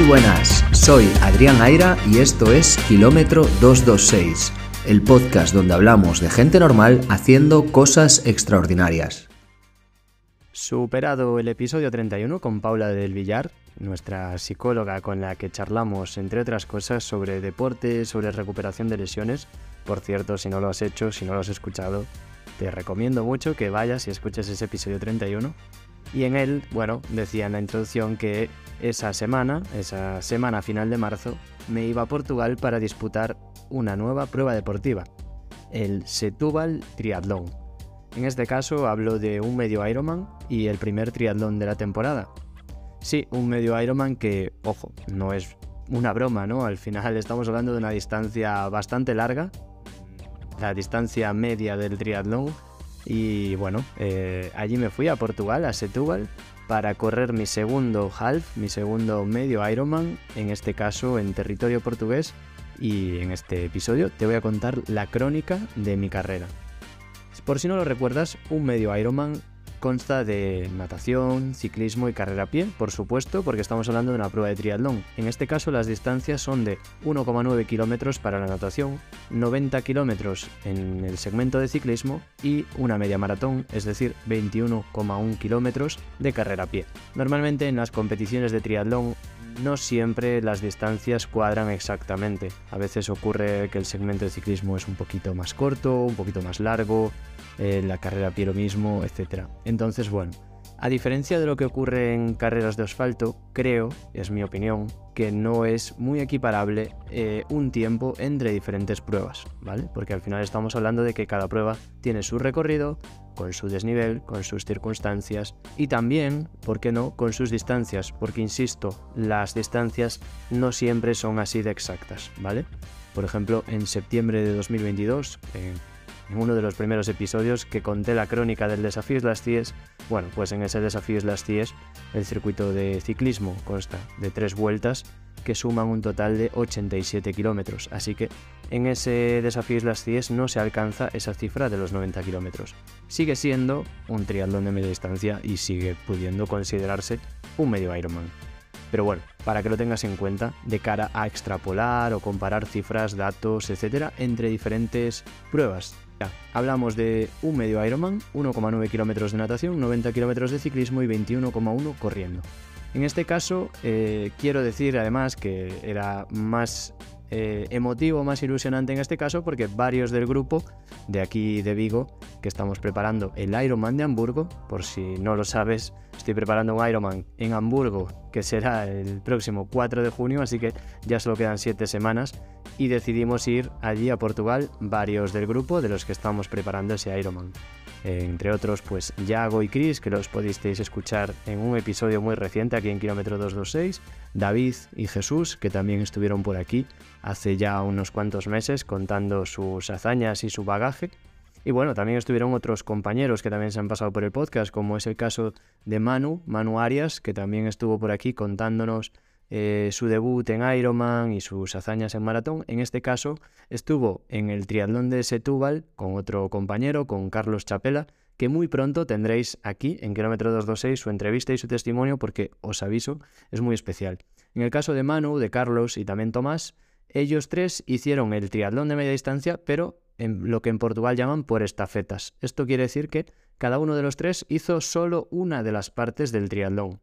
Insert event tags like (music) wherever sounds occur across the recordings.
Muy buenas, soy Adrián Aira y esto es Kilómetro 226, el podcast donde hablamos de gente normal haciendo cosas extraordinarias. Superado el episodio 31 con Paula del Villar, nuestra psicóloga con la que charlamos, entre otras cosas, sobre deporte, sobre recuperación de lesiones. Por cierto, si no lo has hecho, si no lo has escuchado, te recomiendo mucho que vayas y escuches ese episodio 31. Y en él, bueno, decía en la introducción que esa semana, esa semana final de marzo, me iba a Portugal para disputar una nueva prueba deportiva, el Setúbal Triatlón. En este caso hablo de un medio Ironman y el primer triatlón de la temporada. Sí, un medio Ironman que, ojo, no es una broma, ¿no? Al final estamos hablando de una distancia bastante larga, la distancia media del triatlón. Y bueno, eh, allí me fui a Portugal, a Setúbal, para correr mi segundo half, mi segundo medio Ironman, en este caso en territorio portugués. Y en este episodio te voy a contar la crónica de mi carrera. Por si no lo recuerdas, un medio Ironman Consta de natación, ciclismo y carrera a pie, por supuesto, porque estamos hablando de una prueba de triatlón. En este caso las distancias son de 1,9 kilómetros para la natación, 90 kilómetros en el segmento de ciclismo y una media maratón, es decir, 21,1 kilómetros de carrera a pie. Normalmente en las competiciones de triatlón no siempre las distancias cuadran exactamente. A veces ocurre que el segmento de ciclismo es un poquito más corto, un poquito más largo, eh, la carrera pie lo mismo, etc. Entonces, bueno, a diferencia de lo que ocurre en carreras de asfalto, creo, es mi opinión, que no es muy equiparable eh, un tiempo entre diferentes pruebas, ¿vale? Porque al final estamos hablando de que cada prueba tiene su recorrido, con su desnivel, con sus circunstancias y también, ¿por qué no?, con sus distancias, porque insisto, las distancias no siempre son así de exactas, ¿vale? Por ejemplo, en septiembre de 2022, en uno de los primeros episodios que conté la crónica del desafío Las Cies, bueno, pues en ese desafío Las Cies el circuito de ciclismo consta de tres vueltas que suman un total de 87 kilómetros, así que en ese desafío Las Cies no se alcanza esa cifra de los 90 kilómetros. Sigue siendo un triatlón de media distancia y sigue pudiendo considerarse un medio Ironman. Pero bueno, para que lo tengas en cuenta de cara a extrapolar o comparar cifras, datos, etcétera, entre diferentes pruebas Hablamos de un medio Ironman, 1,9 kilómetros de natación, 90 kilómetros de ciclismo y 21,1 corriendo. En este caso, eh, quiero decir además que era más eh, emotivo, más ilusionante en este caso, porque varios del grupo de aquí de Vigo, que estamos preparando el Ironman de Hamburgo, por si no lo sabes, estoy preparando un Ironman en Hamburgo, que será el próximo 4 de junio, así que ya solo quedan 7 semanas, y decidimos ir allí a Portugal, varios del grupo de los que estamos preparando ese Ironman. Entre otros, pues Yago y Chris, que los pudisteis escuchar en un episodio muy reciente aquí en Kilómetro 226, David y Jesús, que también estuvieron por aquí hace ya unos cuantos meses contando sus hazañas y su bagaje. Y bueno, también estuvieron otros compañeros que también se han pasado por el podcast, como es el caso de Manu, Manu Arias, que también estuvo por aquí contándonos eh, su debut en Ironman y sus hazañas en maratón. En este caso estuvo en el triatlón de Setúbal con otro compañero, con Carlos Chapela, que muy pronto tendréis aquí en Kilómetro 226 su entrevista y su testimonio porque os aviso, es muy especial. En el caso de Manu, de Carlos y también Tomás, ellos tres hicieron el triatlón de media distancia, pero en lo que en Portugal llaman por estafetas. Esto quiere decir que cada uno de los tres hizo solo una de las partes del triatlón.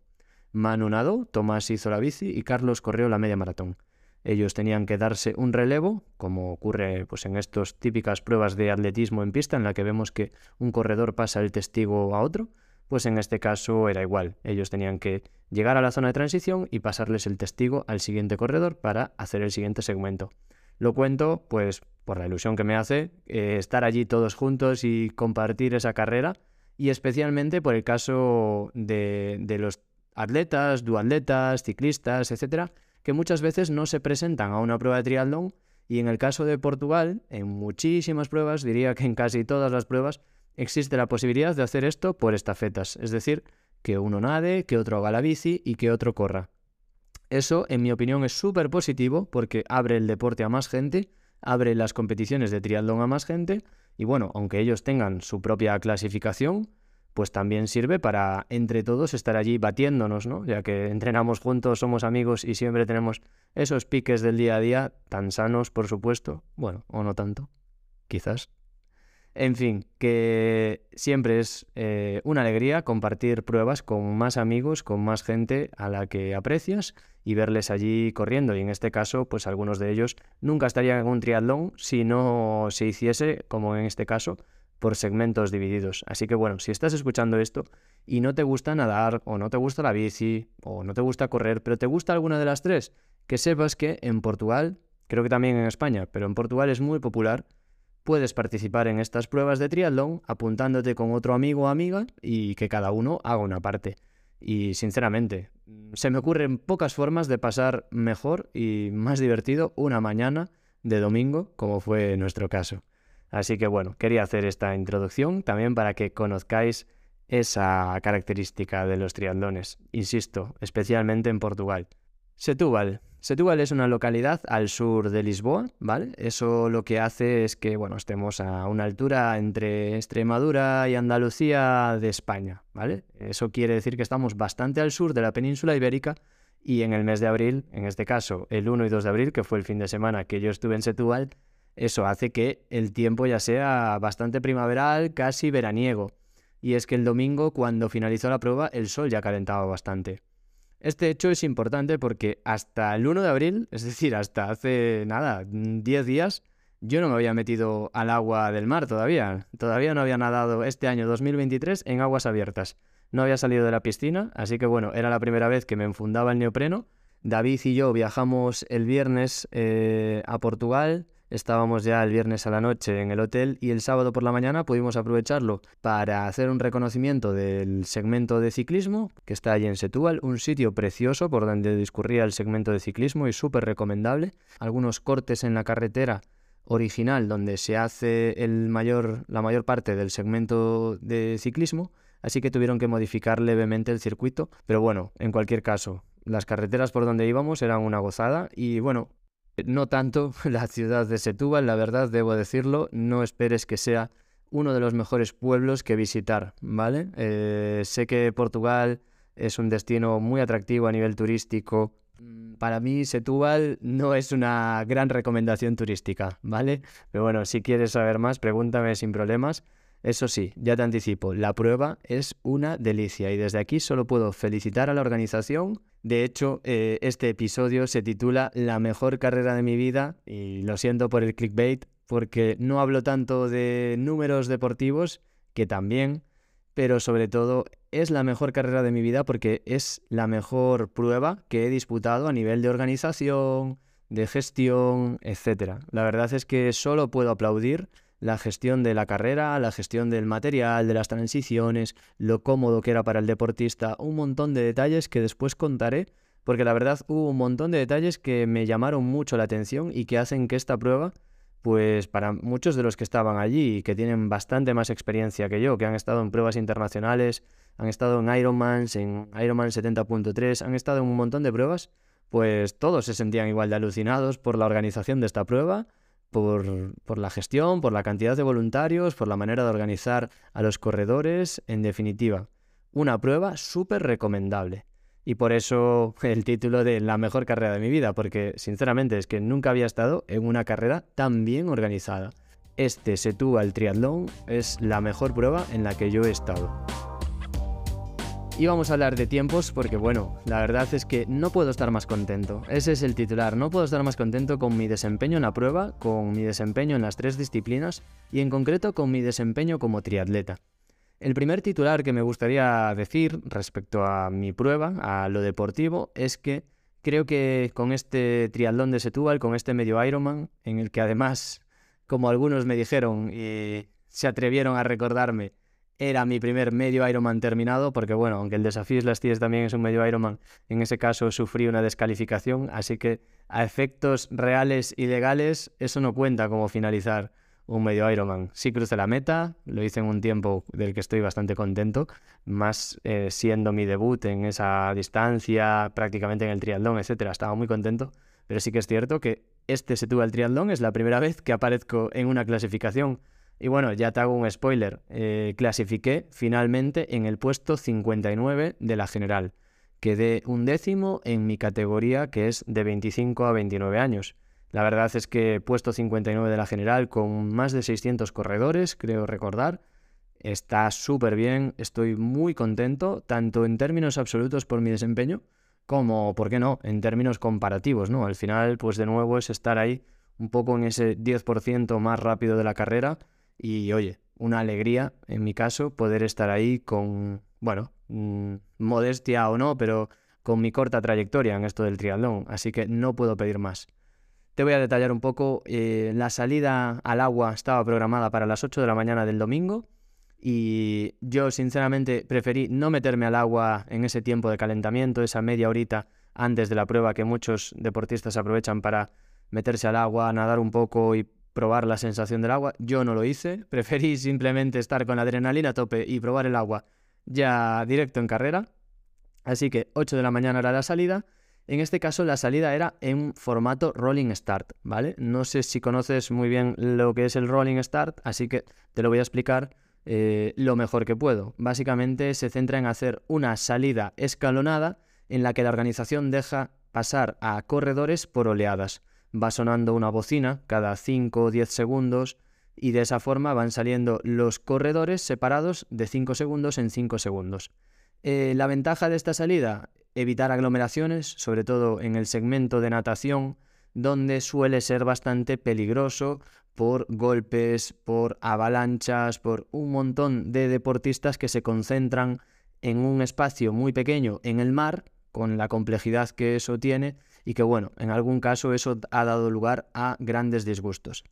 Manu nadó, Tomás hizo la bici y Carlos corrió la media maratón. Ellos tenían que darse un relevo, como ocurre pues, en estas típicas pruebas de atletismo en pista, en la que vemos que un corredor pasa el testigo a otro, pues en este caso era igual. Ellos tenían que llegar a la zona de transición y pasarles el testigo al siguiente corredor para hacer el siguiente segmento. Lo cuento, pues, por la ilusión que me hace eh, estar allí todos juntos y compartir esa carrera, y especialmente por el caso de los atletas, duatletas, ciclistas, etcétera, que muchas veces no se presentan a una prueba de triatlón y en el caso de Portugal, en muchísimas pruebas, diría que en casi todas las pruebas, existe la posibilidad de hacer esto por estafetas, es decir, que uno nade, que otro haga la bici y que otro corra. Eso, en mi opinión, es súper positivo porque abre el deporte a más gente, abre las competiciones de triatlón a más gente y bueno, aunque ellos tengan su propia clasificación, pues también sirve para entre todos estar allí batiéndonos, ¿no? Ya que entrenamos juntos, somos amigos y siempre tenemos esos piques del día a día, tan sanos, por supuesto, bueno, o no tanto, quizás. En fin, que siempre es eh, una alegría compartir pruebas con más amigos, con más gente a la que aprecias y verles allí corriendo. Y en este caso, pues algunos de ellos nunca estarían en un triatlón si no se hiciese, como en este caso, por segmentos divididos. Así que bueno, si estás escuchando esto y no te gusta nadar, o no te gusta la bici, o no te gusta correr, pero te gusta alguna de las tres, que sepas que en Portugal, creo que también en España, pero en Portugal es muy popular puedes participar en estas pruebas de triatlón apuntándote con otro amigo o amiga y que cada uno haga una parte. Y sinceramente, se me ocurren pocas formas de pasar mejor y más divertido una mañana de domingo, como fue nuestro caso. Así que bueno, quería hacer esta introducción también para que conozcáis esa característica de los triatlones, insisto, especialmente en Portugal. Setúbal, Setúbal es una localidad al sur de Lisboa, ¿vale? Eso lo que hace es que, bueno, estemos a una altura entre Extremadura y Andalucía de España, ¿vale? Eso quiere decir que estamos bastante al sur de la península ibérica y en el mes de abril, en este caso el 1 y 2 de abril, que fue el fin de semana que yo estuve en Setúbal, eso hace que el tiempo ya sea bastante primaveral, casi veraniego. Y es que el domingo, cuando finalizó la prueba, el sol ya calentaba bastante. Este hecho es importante porque hasta el 1 de abril, es decir, hasta hace nada, 10 días, yo no me había metido al agua del mar todavía. Todavía no había nadado este año 2023 en aguas abiertas. No había salido de la piscina, así que bueno, era la primera vez que me enfundaba el neopreno. David y yo viajamos el viernes eh, a Portugal Estábamos ya el viernes a la noche en el hotel y el sábado por la mañana pudimos aprovecharlo para hacer un reconocimiento del segmento de ciclismo que está allí en Setúbal, un sitio precioso por donde discurría el segmento de ciclismo y súper recomendable. Algunos cortes en la carretera original donde se hace el mayor, la mayor parte del segmento de ciclismo, así que tuvieron que modificar levemente el circuito, pero bueno, en cualquier caso, las carreteras por donde íbamos eran una gozada y bueno, no tanto (laughs) la ciudad de Setúbal, la verdad, debo decirlo. No esperes que sea uno de los mejores pueblos que visitar, ¿vale? Eh, sé que Portugal es un destino muy atractivo a nivel turístico. Mm, para mí, Setúbal no es una gran recomendación turística, ¿vale? Pero bueno, si quieres saber más, pregúntame sin problemas. Eso sí, ya te anticipo, la prueba es una delicia y desde aquí solo puedo felicitar a la organización. De hecho, eh, este episodio se titula La mejor carrera de mi vida y lo siento por el clickbait porque no hablo tanto de números deportivos, que también, pero sobre todo es la mejor carrera de mi vida porque es la mejor prueba que he disputado a nivel de organización, de gestión, etc. La verdad es que solo puedo aplaudir la gestión de la carrera, la gestión del material, de las transiciones, lo cómodo que era para el deportista, un montón de detalles que después contaré, porque la verdad hubo un montón de detalles que me llamaron mucho la atención y que hacen que esta prueba, pues para muchos de los que estaban allí y que tienen bastante más experiencia que yo, que han estado en pruebas internacionales, han estado en Ironman, en Ironman 70.3, han estado en un montón de pruebas, pues todos se sentían igual de alucinados por la organización de esta prueba por, la gestión, por la cantidad de voluntarios, por la manera de organizar a los corredores, en definitiva, una prueba súper recomendable. Y por eso el título de la mejor carrera de mi vida, porque sinceramente es que nunca había estado en una carrera tan bien organizada. Este Setúbal Triatlón es la mejor prueba en la que yo he estado. Y vamos a hablar de tiempos porque bueno, la verdad es que no puedo estar más contento. Ese es el titular, no puedo estar más contento con mi desempeño en la prueba, con mi desempeño en las tres disciplinas y en concreto con mi desempeño como triatleta. El primer titular que me gustaría decir respecto a mi prueba, a lo deportivo, es que creo que con este triatlón de Setúbal, con este medio Ironman, en el que además, como algunos me dijeron y se atrevieron a recordarme, era mi primer medio Ironman terminado, porque bueno, aunque el desafío Las Tíes también es un medio Ironman, en ese caso sufrí una descalificación, así que a efectos reales y legales eso no cuenta como finalizar un medio Ironman. Sí crucé la meta, lo hice en un tiempo del que estoy bastante contento, más eh, siendo mi debut en esa distancia, prácticamente en el triatlón, etcétera, estaba muy contento, pero sí que es cierto que este se tuvo el triatlón, es la primera vez que aparezco en una clasificación Y bueno, ya te hago un spoiler. Eh, clasifiqué finalmente en el puesto 59 de la general. Quedé un décimo en mi categoría que es de 25 a 29 años. La verdad es que puesto 59 de la general con más de 600 corredores, creo recordar. Está súper bien, estoy muy contento, tanto en términos absolutos por mi desempeño, como, ¿por qué no?, en términos comparativos, ¿no? Al final, pues de nuevo es estar ahí un poco en ese 10% más rápido de la carrera y, oye, una alegría, en mi caso, poder estar ahí con, bueno, mm, modestia o no, pero con mi corta trayectoria en esto del triatlón, así que no puedo pedir más. Te voy a detallar un poco, eh, la salida al agua estaba programada para las 8 de la mañana del domingo, y yo sinceramente preferí no meterme al agua en ese tiempo de calentamiento, esa media horita antes de la prueba que muchos deportistas aprovechan para meterse al agua, nadar un poco y probar la sensación del agua. Yo no lo hice, (laughs) preferí simplemente estar con la adrenalina a tope y probar el agua ya directo en carrera. Así que 8 de la mañana era la salida. En este caso la salida era en formato rolling start, ¿vale? No sé si conoces muy bien lo que es el rolling start, así que te lo voy a explicar eh, lo mejor que puedo. Básicamente se centra en hacer una salida escalonada en la que la organización deja pasar a corredores por oleadas. Va sonando una bocina cada 5 o 10 segundos y de esa forma van saliendo los corredores separados de 5 segundos en 5 segundos. Eh, la ventaja de esta salida, evitar aglomeraciones, sobre todo en el segmento de natación, donde suele ser bastante peligroso por golpes, por avalanchas, por un montón de deportistas que se concentran en un espacio muy pequeño en el mar, con la complejidad que eso tiene, y que bueno, en algún caso eso ha dado lugar a grandes disgustos.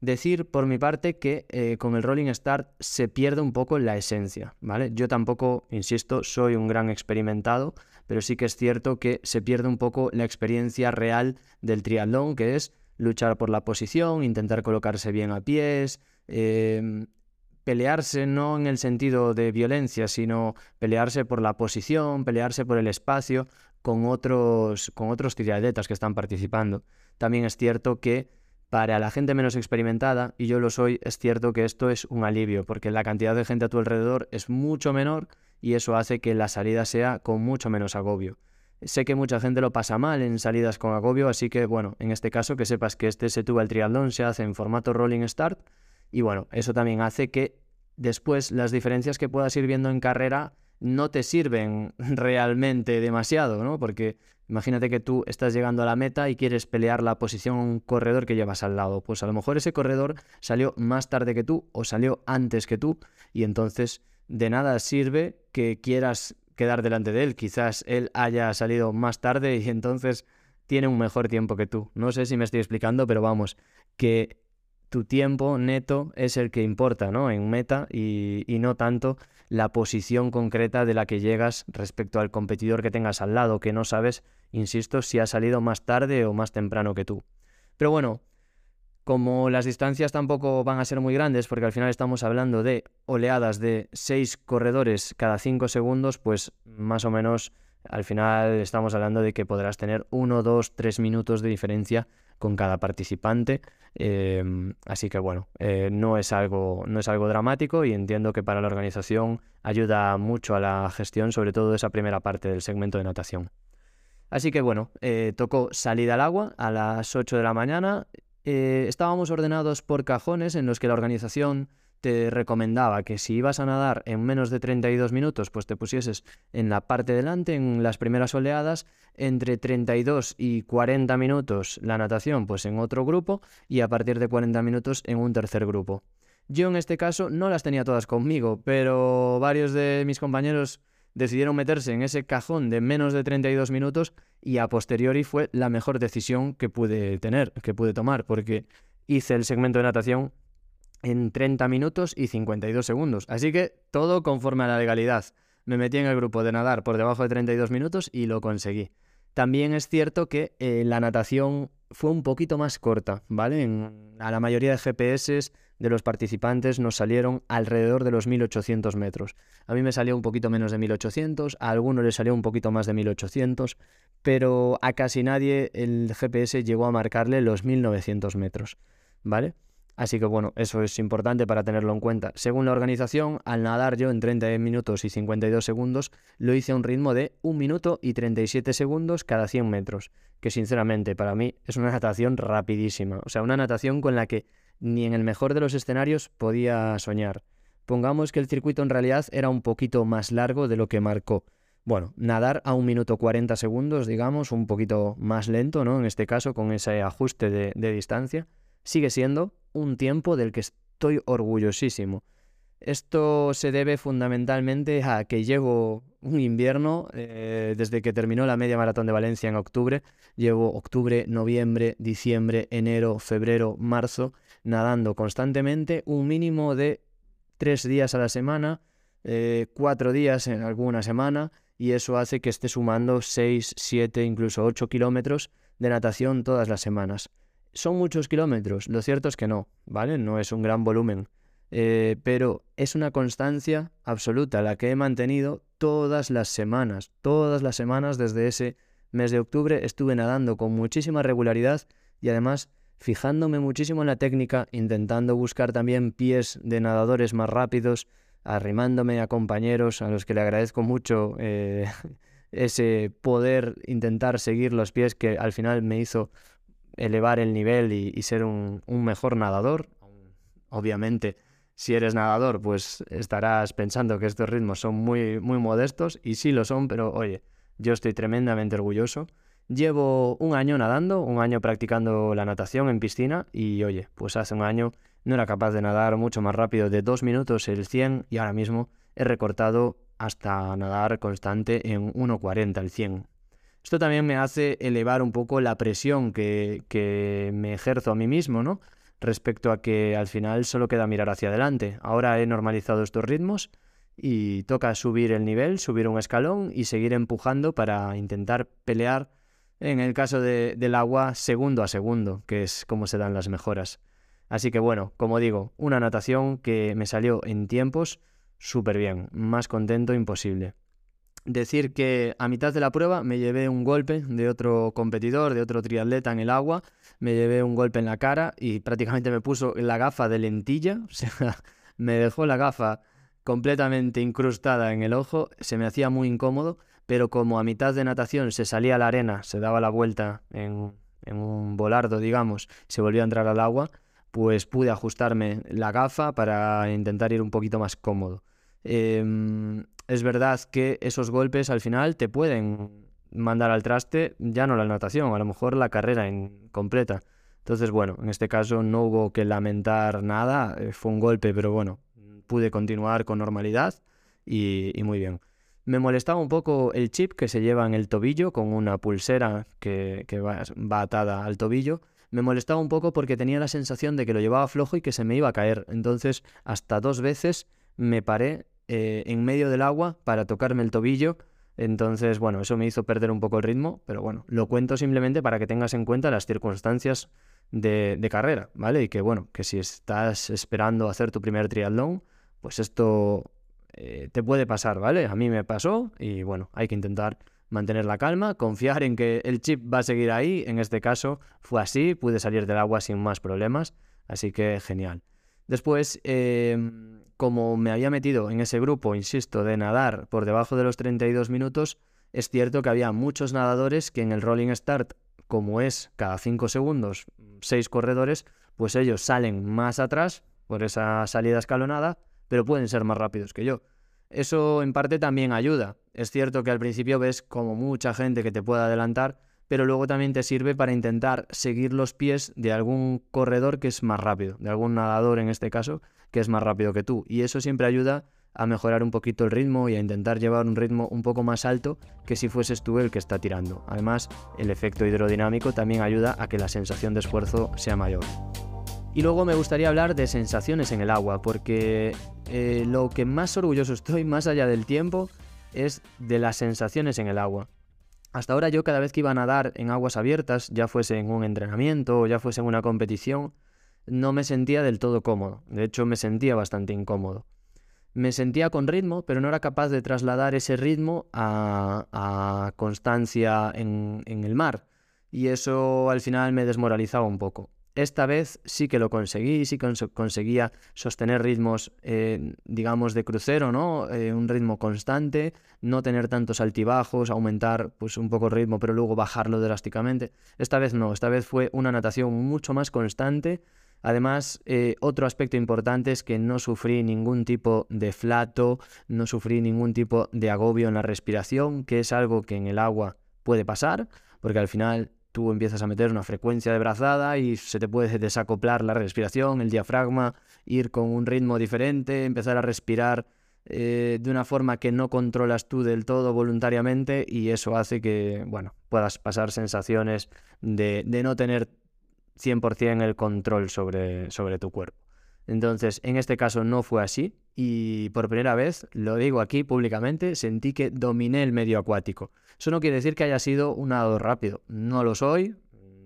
Decir por mi parte que eh, con el Rolling Start se pierde un poco la esencia, ¿vale? Yo tampoco, insisto, soy un gran experimentado, pero sí que es cierto que se pierde un poco la experiencia real del triatlón, que es luchar por la posición, intentar colocarse bien a pies, em, pelearse no en el sentido de violencia, sino pelearse por la posición, pelearse por el espacio con otros, con otros triatletas que están participando. También es cierto que para la gente menos experimentada, y yo lo soy, es cierto que esto es un alivio, porque la cantidad de gente a tu alrededor es mucho menor y eso hace que la salida sea con mucho menos agobio. Sé que mucha gente lo pasa mal en salidas con agobio, así que bueno, en este caso que sepas que este se tuvo el triatlón se hace en formato rolling start y bueno, eso también hace que después las diferencias que puedas ir viendo en carrera no te sirven (laughs) realmente demasiado, ¿no? Porque imagínate que tú estás llegando a la meta y quieres pelear la posición un corredor que llevas al lado. Pues a lo mejor ese corredor salió más tarde que tú o salió antes que tú y entonces de nada sirve que quieras quedar delante de él. Quizás él haya salido más tarde y entonces tiene un mejor tiempo que tú. No sé si me estoy explicando, pero vamos, que tu tiempo neto es el que importa, ¿no? En meta y, no tanto la posición concreta de la que llegas respecto al competidor que tengas al lado, que no sabes, insisto, si ha salido más tarde o más temprano que tú. Pero bueno, como las distancias tampoco van a ser muy grandes, porque al final estamos hablando de oleadas de 6 corredores cada 5 segundos, pues más o menos al final estamos hablando de que podrás tener 1, 2, 3 minutos de diferencia con cada participante. Em, así que bueno, eh, no, es algo, no es algo dramático y entiendo que para la organización ayuda mucho a la gestión, sobre todo esa primera parte del segmento de natación. Así que bueno, eh, tocó salida al agua a las 8 de la mañana eh, estábamos ordenados por cajones en los que la organización te recomendaba que si ibas a nadar en menos de 32 minutos, pues te pusieses en la parte delante, en las primeras oleadas, entre 32 y 40 minutos la natación, pues en otro grupo, y a partir de 40 minutos en un tercer grupo. Yo en este caso no las tenía todas conmigo, pero varios de mis compañeros decidieron meterse en ese cajón de menos de 32 minutos y a posteriori fue la mejor decisión que pude tener, que pude tomar, porque hice el segmento de natación en 30 minutos y 52 segundos. Así que todo conforme a la legalidad. Me metí en el grupo de nadar por debajo de 32 minutos y lo conseguí. También es cierto que eh, la natación fue un poquito más corta, ¿vale? a la mayoría de GPS de los participantes nos salieron alrededor de los 1800 metros. A mí me salió un poquito menos de 1800, a algunos les salió un poquito más de 1800, pero a casi nadie el GPS llegó a marcarle los 1900 metros, ¿vale? Así que bueno, eso es importante para tenerlo en cuenta. Según la organización, al nadar yo en 30 minutos y 52 segundos, lo hice a un ritmo de 1 minuto y 37 segundos cada 100 metros, que sinceramente para mí es una natación rapidísima, o sea, una natación con la que ni en el mejor de los escenarios podía soñar. Pongamos que el circuito en realidad era un poquito más largo de lo que marcó. Bueno, nadar a 1 minuto 40 segundos, digamos, un poquito más lento, ¿no? En este caso, con ese ajuste de, de distancia, sigue siendo un tiempo del que estoy orgullosísimo. Esto se debe fundamentalmente a que llevo un invierno, eh, desde que terminó la media maratón de Valencia en octubre, llevo octubre, noviembre, diciembre, enero, febrero, marzo, nadando constantemente un mínimo de tres días a la semana, eh, cuatro días en alguna semana, y eso hace que esté sumando seis, siete, incluso ocho kilómetros de natación todas las semanas. ¿Son muchos kilómetros? Lo cierto es que no, ¿vale? No es un gran volumen. Eh, pero es una constancia absoluta la que he mantenido todas las semanas. Todas las semanas desde ese mes de octubre estuve nadando con muchísima regularidad y además fijándome muchísimo en la técnica, intentando buscar también pies de nadadores más rápidos, arrimándome a compañeros a los que le agradezco mucho eh, (laughs) ese poder intentar seguir los pies que al final me hizo elevar el nivel y, ser un, mejor nadador. Obviamente, si eres nadador, pues estarás pensando que estos ritmos son muy, muy modestos, y sí lo son, pero oye, yo estoy tremendamente orgulloso. Llevo un año nadando, un año practicando la natación en piscina, y oye, pues hace un año no era capaz de nadar mucho más rápido de dos minutos el 100 y ahora mismo he recortado hasta nadar constante en 1.40 el 100. Esto también me hace elevar un poco la presión que, que me ejerzo a mí mismo, ¿no? Respecto a que al final solo queda mirar hacia adelante. Ahora he normalizado estos ritmos y toca subir el nivel, subir un escalón y seguir empujando para intentar pelear, en el caso de, del agua, segundo a segundo, que es como se dan las mejoras. Así que bueno, como digo, una natación que me salió en tiempos súper bien, más contento imposible decir que a mitad de la prueba me llevé un golpe de otro competidor, de otro triatleta en el agua, me llevé un golpe en la cara y prácticamente me puso la gafa de lentilla, (laughs) o sea, me dejó la gafa completamente incrustada en el ojo, se me hacía muy incómodo, pero como a mitad de natación se salía a la arena, se daba la vuelta en, un volardo, digamos, se volvía a entrar al agua, pues pude ajustarme la gafa para intentar ir un poquito más cómodo. Em, es verdad que esos golpes al final te pueden mandar al traste ya no la natación, a lo mejor la carrera en completa. Entonces, bueno, en este caso no hubo que lamentar nada, eh, fue un golpe, pero bueno, pude continuar con normalidad y, muy bien. Me molestaba un poco el chip que se lleva en el tobillo con una pulsera que, va, va, atada al tobillo. Me molestaba un poco porque tenía la sensación de que lo llevaba flojo y que se me iba a caer. Entonces, hasta dos veces me paré eh, en medio del agua para tocarme el tobillo. Entonces, bueno, eso me hizo perder un poco el ritmo, pero bueno, lo cuento simplemente para que tengas en cuenta las circunstancias de, carrera, ¿vale? Y que bueno, que si estás esperando hacer tu primer triatlón, pues esto eh, te puede pasar, ¿vale? A mí me pasó y bueno, hay que intentar mantener la calma, confiar en que el chip va a seguir ahí. En este caso fue así, pude salir del agua sin más problemas, así que genial. Después, em, como me había metido en ese grupo, insisto, de nadar por debajo de los 32 minutos, es cierto que había muchos nadadores que en el rolling start, como es cada 5 segundos, 6 corredores, pues ellos salen más atrás por esa salida escalonada, pero pueden ser más rápidos que yo. Eso en parte también ayuda. Es cierto que al principio ves como mucha gente que te puede adelantar, pero luego también te sirve para intentar seguir los pies de algún corredor que es más rápido, de algún nadador en este caso, que es más rápido que tú. Y eso siempre ayuda a mejorar un poquito el ritmo y a intentar llevar un ritmo un poco más alto que si fueses tú el que está tirando. Además, el efecto hidrodinámico también ayuda a que la sensación de esfuerzo sea mayor. Y luego me gustaría hablar de sensaciones en el agua, porque eh, lo que más orgulloso estoy, más allá del tiempo, es de las sensaciones en el agua. Hasta ahora yo cada vez que iba a nadar en aguas abiertas, ya fuese en un entrenamiento o ya fuese en una competición, no me sentía del todo cómodo. De hecho, me sentía bastante incómodo. Me sentía con ritmo, pero no era capaz de trasladar ese ritmo a, constancia en, en el mar. Y eso al final me desmoralizaba un poco. esta vez sí que lo conseguí, sí que conseguía sostener ritmos, eh, digamos, de crucero, ¿no? Eh, un ritmo constante, no tener tantos altibajos, aumentar pues un poco el ritmo, pero luego bajarlo drásticamente. Esta vez no, esta vez fue una natación mucho más constante. Además, eh, otro aspecto importante es que no sufrí ningún tipo de flato, no sufrí ningún tipo de agobio en la respiración, que es algo que en el agua puede pasar, porque al final tú empiezas a meter una frecuencia de brazada y se te puede desacoplar la respiración, el diafragma, ir con un ritmo diferente, empezar a respirar eh, de una forma que no controlas tú del todo voluntariamente y eso hace que, bueno, puedas pasar sensaciones de, de no tener 100% el control sobre, sobre tu cuerpo. Entonces, en este caso no fue así y por primera vez, lo digo aquí públicamente, sentí que dominé el medio acuático. Eso no quiere decir que haya sido un nadador rápido, no lo soy,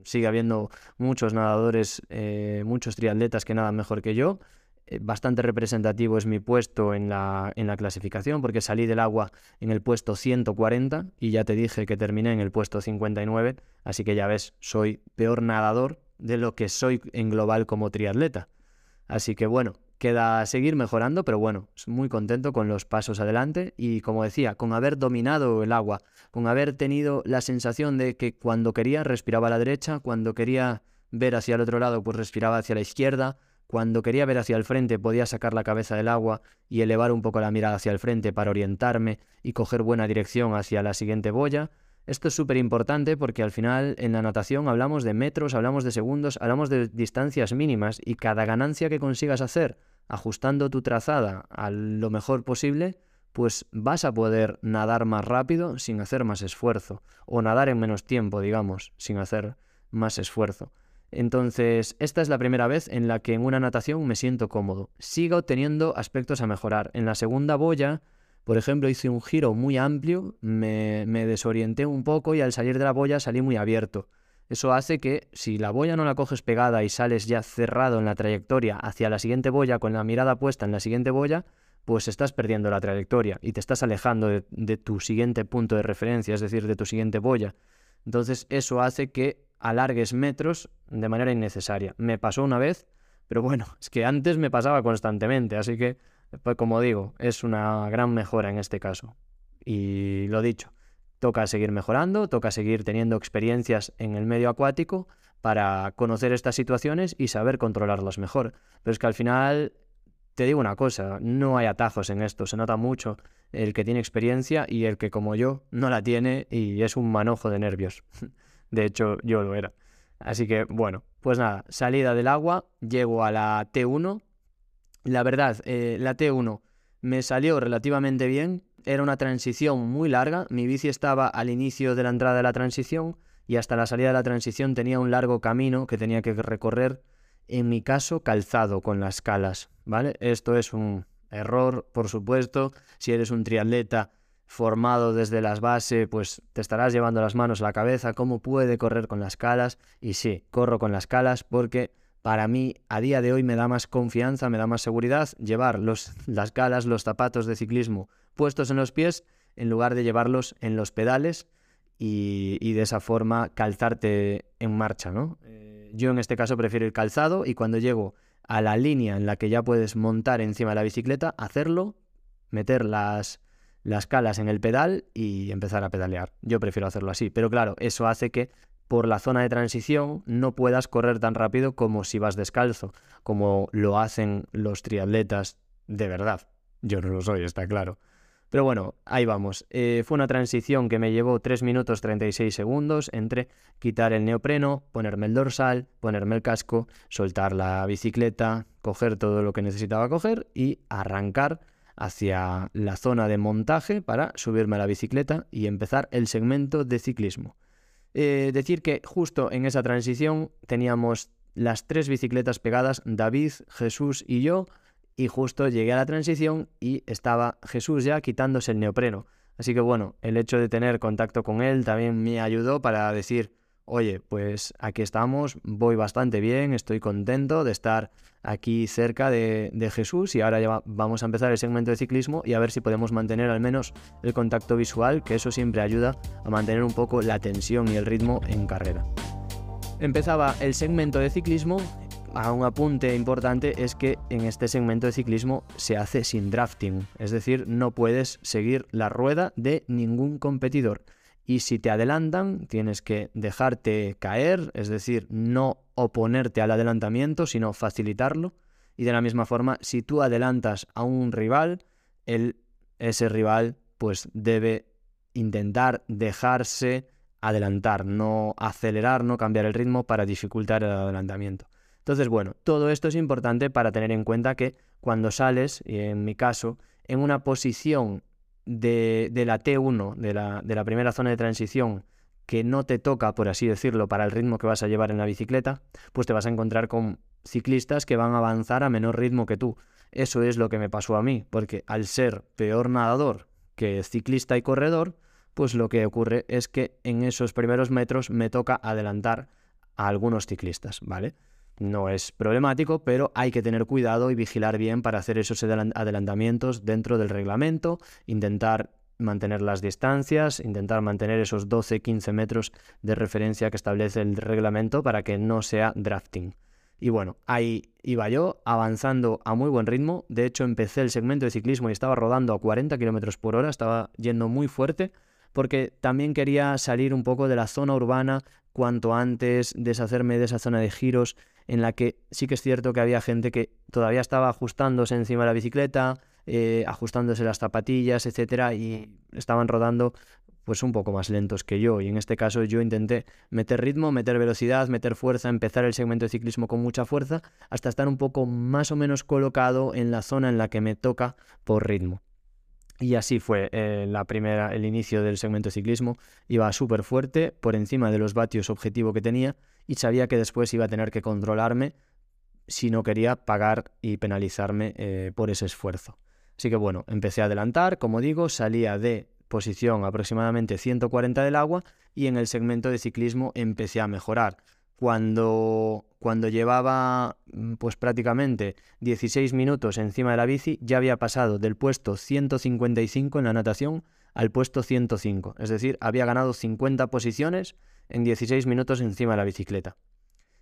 sigue habiendo muchos nadadores, eh, muchos triatletas que nadan mejor que yo. Eh, bastante representativo es mi puesto en la, en la clasificación porque salí del agua en el puesto 140 y ya te dije que terminé en el puesto 59, así que ya ves, soy peor nadador de lo que soy en global como triatleta. Así que bueno, queda seguir mejorando, pero bueno, muy contento con los pasos adelante y como decía, con haber dominado el agua, con haber tenido la sensación de que cuando quería respiraba a la derecha, cuando quería ver hacia el otro lado pues respiraba hacia la izquierda, cuando quería ver hacia el frente podía sacar la cabeza del agua y elevar un poco la mirada hacia el frente para orientarme y coger buena dirección hacia la siguiente boya. Esto es súper importante porque al final en la natación hablamos de metros, hablamos de segundos, hablamos de distancias mínimas y cada ganancia que consigas hacer ajustando tu trazada a lo mejor posible, pues vas a poder nadar más rápido sin hacer más esfuerzo o nadar en menos tiempo, digamos, sin hacer más esfuerzo. Entonces, esta es la primera vez en la que en una natación me siento cómodo. Sigo teniendo aspectos a mejorar. En la segunda boya por ejemplo, hice un giro muy amplio, me, desorienté un poco y al salir de la boya salí muy abierto. Eso hace que si la boya no la coges pegada y sales ya cerrado en la trayectoria hacia la siguiente boya con la mirada puesta en la siguiente boya, pues estás perdiendo la trayectoria y te estás alejando de, de, tu siguiente punto de referencia, es decir, de tu siguiente boya. Entonces eso hace que alargues metros de manera innecesaria. Me pasó una vez, pero bueno, (laughs) es que antes me pasaba constantemente, así que pues como digo, es una gran mejora en este caso. Y lo dicho, toca seguir mejorando, toca seguir teniendo experiencias en el medio acuático para conocer estas situaciones y saber controlarlas mejor. Pero es que al final, te digo una cosa, no hay atajos en esto, se nota mucho el que tiene experiencia y el que como yo no la tiene y es un manojo de nervios. (laughs) De hecho, yo lo era. Así que bueno, pues nada, salida del agua, llego a la T1, la verdad, eh, la T1 me salió relativamente bien. Era una transición muy larga. Mi bici estaba al inicio de la entrada de la transición y hasta la salida de la transición tenía un largo camino que tenía que recorrer, en mi caso, calzado con las calas. ¿Vale? Esto es un error, por supuesto. Si eres un triatleta formado desde las bases, pues te estarás llevando las manos a la cabeza. ¿Cómo puede correr con las calas? Y sí, corro con las calas porque para mí a día de hoy me da más confianza, me da más seguridad llevar los, las galas, los zapatos de ciclismo puestos en los pies en lugar de llevarlos en los pedales y, de esa forma calzarte en marcha, ¿no? Eh, yo en este caso prefiero el calzado y cuando llego a la línea en la que ya puedes montar encima de la bicicleta, hacerlo, meter las, las calas en el pedal y empezar a pedalear. Yo prefiero hacerlo así, pero claro, eso hace que por la zona de transición no puedas correr tan rápido como si vas descalzo, como lo hacen los triatletas de verdad. Yo no lo soy, está claro. Pero bueno, ahí vamos. Eh, fue una transición que me llevó 3 minutos 36 segundos entre quitar el neopreno, ponerme el dorsal, ponerme el casco, soltar la bicicleta, coger todo lo que necesitaba coger y arrancar hacia la zona de montaje para subirme a la bicicleta y empezar el segmento de ciclismo. Eh, decir que justo en esa transición teníamos las tres bicicletas pegadas, David, Jesús y yo, y justo llegué a la transición y estaba Jesús ya quitándose el neopreno. Así que bueno, el hecho de tener contacto con él también me ayudó para decir, oye, pues aquí estamos, voy bastante bien, estoy contento de estar aquí cerca de, Jesús y ahora ya vamos a empezar el segmento de ciclismo y a ver si podemos mantener al menos el contacto visual, que eso siempre ayuda a mantener un poco la tensión y el ritmo en carrera. Empezaba el segmento de ciclismo. A un apunte importante es que en este segmento de ciclismo se hace sin drafting, es decir, no puedes seguir la rueda de ningún competidor. Y si te adelantan, tienes que dejarte caer, es decir, no oponerte al adelantamiento, sino facilitarlo. Y de la misma forma, si tú adelantas a un rival, ese rival pues debe intentar dejarse adelantar, no acelerar, no cambiar el ritmo para dificultar el adelantamiento. Entonces, bueno, todo esto es importante para tener en cuenta que cuando sales, en mi caso, en una posición de, la T1, de la, de la primera zona de transición, que no te toca, por así decirlo, para el ritmo que vas a llevar en la bicicleta, pues te vas a encontrar con ciclistas que van a avanzar a menor ritmo que tú. Eso es lo que me pasó a mí, porque al ser peor nadador que ciclista y corredor, pues lo que ocurre es que en esos primeros metros me toca adelantar a algunos ciclistas, ¿vale? No es problemático, pero hay que tener cuidado y vigilar bien para hacer esos adelantamientos dentro del reglamento, intentar mantener las distancias, intentar mantener esos 12-15 metros de referencia que establece el reglamento para que no sea drafting. Y bueno, ahí iba yo avanzando a muy buen ritmo. De hecho, empecé el segmento de ciclismo y estaba rodando a 40 km por hora, estaba yendo muy fuerte porque también quería salir un poco de la zona urbana cuanto antes, deshacerme de esa zona de giros en la que sí que es cierto que había gente que todavía estaba ajustándose encima de la bicicleta, eh, ajustándose las zapatillas, etcétera, y estaban rodando pues un poco más lentos que yo. Y en este caso yo intenté meter ritmo, meter velocidad, meter fuerza, empezar el segmento de ciclismo con mucha fuerza, hasta estar un poco más o menos colocado en la zona en la que me toca por ritmo. Y así fue eh, la primera, el inicio del segmento de ciclismo. Iba súper fuerte, por encima de los vatios objetivo que tenía, y sabía que después iba a tener que controlarme si no quería pagar y penalizarme eh, por ese esfuerzo. Así que bueno, empecé a adelantar, como digo, salía de posición aproximadamente 140 del agua y en el segmento de ciclismo empecé a mejorar cuando, cuando llevaba mm, pues prácticamente 16 minutos encima de la bici, ya había pasado del puesto 155 en la natación al puesto 105. Es decir, había ganado 50 posiciones en 16 minutos encima de la bicicleta.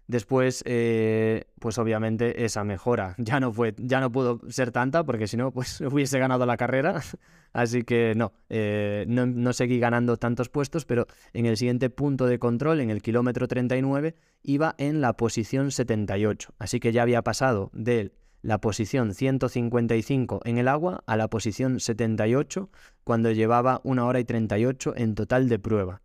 Después, eh, pues obviamente esa mejora (laughs) ya no fue, ya no pudo ser tanta porque si no, pues (laughs) hubiese ganado la carrera. (laughs) Así que eh, no, no, seguí ganando tantos puestos, pero en el siguiente punto de control, en el kilómetro 39, iba en la posición 78. Así que ya había pasado de la posición 155 en el agua a la posición 78 cuando llevaba una hora y 38 en total de prueba.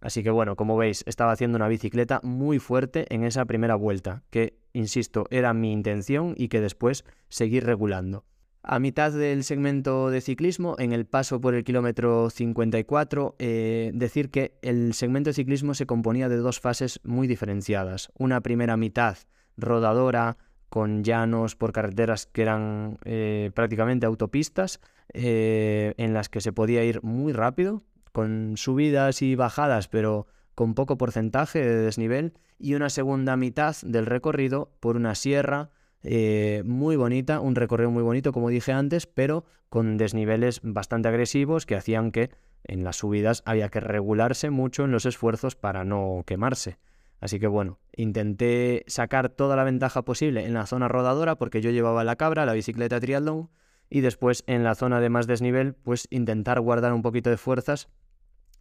Así que bueno, como veis, estaba haciendo una bicicleta muy fuerte en esa primera vuelta, que, insisto, era mi intención y que después seguí regulando. A mitad del segmento de ciclismo, en el paso por el kilómetro 54, eh, decir que el segmento de ciclismo se componía de dos fases muy diferenciadas. Una primera mitad rodadora, con llanos por carreteras que eran eh, prácticamente autopistas, eh, en las que se podía ir muy rápido, con subidas y bajadas, pero con poco porcentaje de desnivel, y una segunda mitad del recorrido por una sierra eh, muy bonita, un recorrido muy bonito, como dije antes, pero con desniveles bastante agresivos que hacían que en las subidas había que regularse mucho en los esfuerzos para no quemarse. Así que bueno, intenté sacar toda la ventaja posible en la zona rodadora porque yo llevaba la cabra, la bicicleta triatlón, y después en la zona de más desnivel, pues intentar guardar un poquito de fuerzas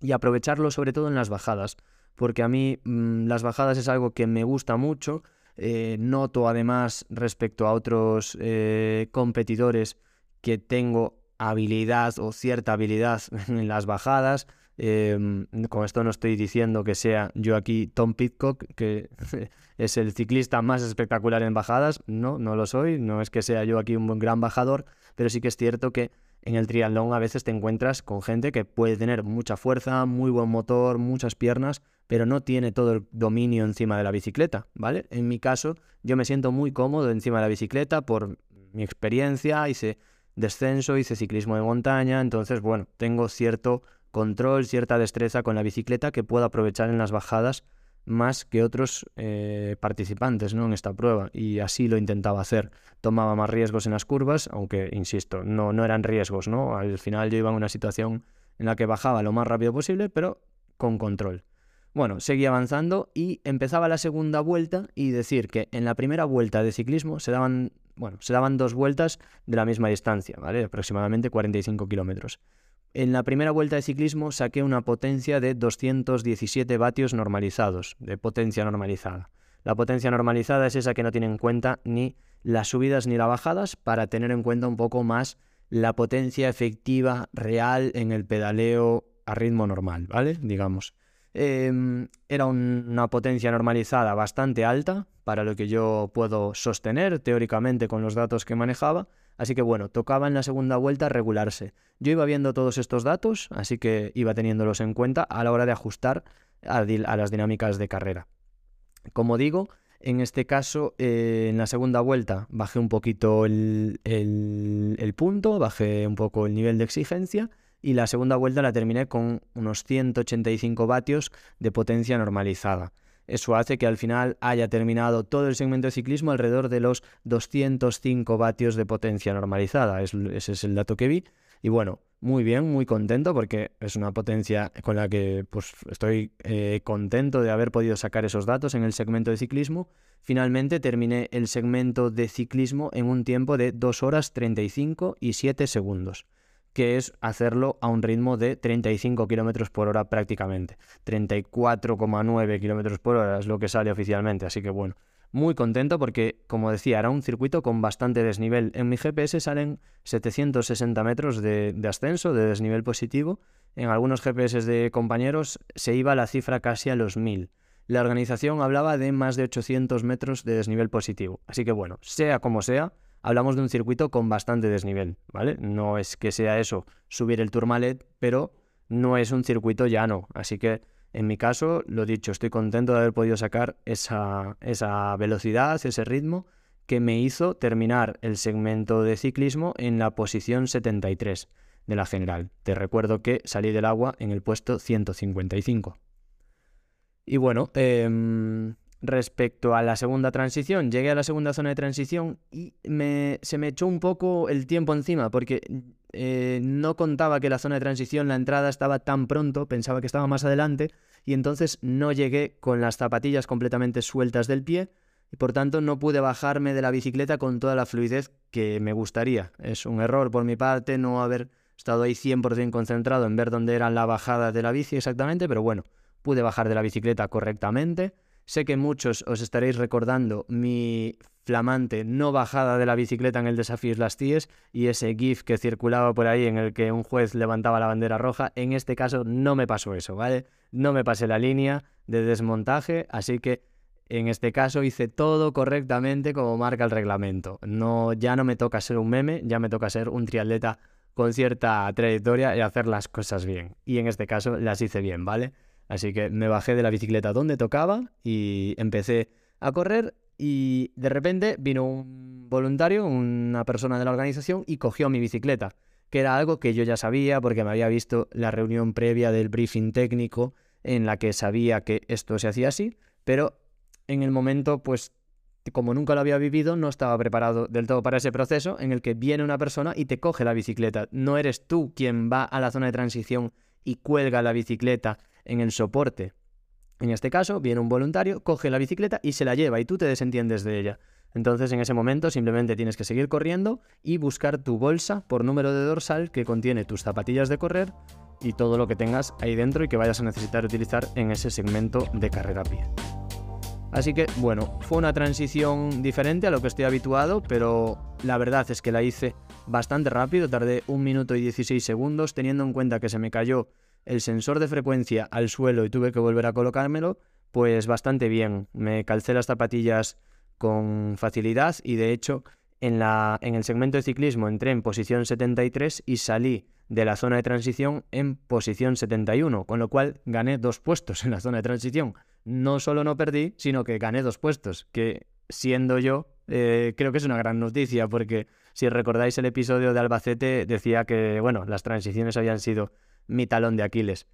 y aprovecharlo sobre todo en las bajadas, porque a mí mm, las bajadas es algo que me gusta mucho. Eh, noto además respecto a otros eh, competidores que tengo habilidad o cierta habilidad (laughs) en las bajadas. Em, con esto no estoy diciendo que sea yo aquí Tom Pitcock, que (laughs) es el ciclista más espectacular en bajadas. No, no lo soy. No es que sea yo aquí un gran bajador, pero sí que es cierto que en el triatlón a veces te encuentras con gente que puede tener mucha fuerza, muy buen motor, muchas piernas, pero no tiene todo el dominio encima de la bicicleta, ¿vale? En mi caso, yo me siento muy cómodo encima de la bicicleta por mi experiencia, hice descenso, hice ciclismo de montaña, entonces, bueno, tengo cierto control, cierta destreza con la bicicleta que puedo aprovechar en las bajadas más que otros eh, participantes ¿no? en esta prueba y así lo intentaba hacer. Tomaba más riesgos en las curvas, aunque, insisto, no, no eran riesgos. ¿no? Al final yo iba en una situación en la que bajaba lo más rápido posible, pero con control. Bueno, seguí avanzando y empezaba la segunda vuelta y decir que en la primera vuelta de ciclismo se daban, bueno, se daban dos vueltas de la misma distancia, ¿vale? Aproximadamente 45 kilómetros. En la primera vuelta de ciclismo saqué una potencia de 217 vatios normalizados, de potencia normalizada. La potencia normalizada es esa que no tiene en cuenta ni las subidas ni las bajadas para tener en cuenta un poco más la potencia efectiva real en el pedaleo a ritmo normal, ¿vale? Digamos. Em, era una potencia normalizada bastante alta para lo que yo puedo sostener teóricamente con los datos que manejaba. Así que bueno, tocaba en la segunda vuelta regularse. Yo iba viendo todos estos datos, así que iba teniéndolos en cuenta a la hora de ajustar a, las dinámicas de carrera. Como digo, en este caso, eh, en la segunda vuelta bajé un poquito el, el punto, bajé un poco el nivel de exigencia y la segunda vuelta la terminé con unos 185 vatios de potencia normalizada. Eso hace que al final haya terminado todo el segmento de ciclismo alrededor de los 205 vatios de potencia normalizada. ese es el dato que vi. Y bueno, muy bien, muy contento porque es una potencia con la que pues, estoy eh, contento de haber podido sacar esos datos en el segmento de ciclismo. Finalmente terminé el segmento de ciclismo en un tiempo de 2 horas 35 y 7 segundos que es hacerlo a un ritmo de 35 km por hora prácticamente. 34,9 km por hora es lo que sale oficialmente, así que bueno, muy contento porque, como decía, era un circuito con bastante desnivel. En mi GPS salen 760 metros de, de ascenso, de desnivel positivo. En algunos GPS de compañeros se iba la cifra casi a los 1000. La organización hablaba de más de 800 metros de desnivel positivo. Así que bueno, sea como sea, hablamos de un circuito con bastante desnivel, ¿vale? No es que sea eso, subir el Tourmalet, pero no es un circuito llano. Así que, en mi caso, lo dicho, estoy contento de haber podido sacar esa, velocidad, ese ritmo que me hizo terminar el segmento de ciclismo en la posición 73 de la general. Te recuerdo que salí del agua en el puesto 155. Y bueno, eh, respecto a la segunda transición. Llegué a la segunda zona de transición y me, se me echó un poco el tiempo encima porque eh, no contaba que la zona de transición, la entrada estaba tan pronto, pensaba que estaba más adelante y entonces no llegué con las zapatillas completamente sueltas del pie y por tanto no pude bajarme de la bicicleta con toda la fluidez que me gustaría. Es un error por mi parte no haber estado ahí 100% concentrado en ver dónde era la bajada de la bici exactamente, pero bueno, pude bajar de la bicicleta correctamente Sé que muchos os estaréis recordando mi flamante no bajada de la bicicleta en el desafío Las Tíes y ese GIF que circulaba por ahí en el que un juez levantaba la bandera roja. En este caso no me pasó eso, ¿vale? No me pasé la línea de desmontaje, así que en este caso hice todo correctamente como marca el reglamento. No, ya no me toca ser un meme, ya me toca ser un triatleta con cierta trayectoria y hacer las cosas bien. Y en este caso las hice bien, ¿vale? Así que me bajé de la bicicleta donde tocaba y empecé a correr y de repente vino un voluntario, una persona de la organización y cogió mi bicicleta, que era algo que yo ya sabía porque me había visto la reunión previa del briefing técnico en la que sabía que esto se hacía así, pero en el momento pues como nunca lo había vivido, no estaba preparado del todo para ese proceso en el que viene una persona y te coge la bicicleta. No eres tú quien va a la zona de transición y cuelga la bicicleta en el soporte. En este caso, viene un voluntario, coge la bicicleta y se la lleva y tú te desentiendes de ella. Entonces, en ese momento, simplemente tienes que seguir corriendo y buscar tu bolsa por número de dorsal que contiene tus zapatillas de correr y todo lo que tengas ahí dentro y que vayas a necesitar utilizar en ese segmento de carrera a pie. Así que, bueno, fue una transición diferente a lo que estoy habituado, pero la verdad es que la hice bastante rápido, tardé un minuto y 16 segundos, teniendo en cuenta que se me cayó el sensor de frecuencia al suelo y tuve que volver a colocármelo, pues bastante bien. Me calcé las zapatillas con facilidad y de hecho en, la, en el segmento de ciclismo entré en posición 73 y salí de la zona de transición en posición 71, con lo cual gané dos puestos en la zona de transición. No solo no perdí, sino que gané dos puestos, que siendo yo, eh, creo que es una gran noticia, porque si recordáis el episodio de Albacete, decía que, bueno, las transiciones habían sido mi talón de Aquiles.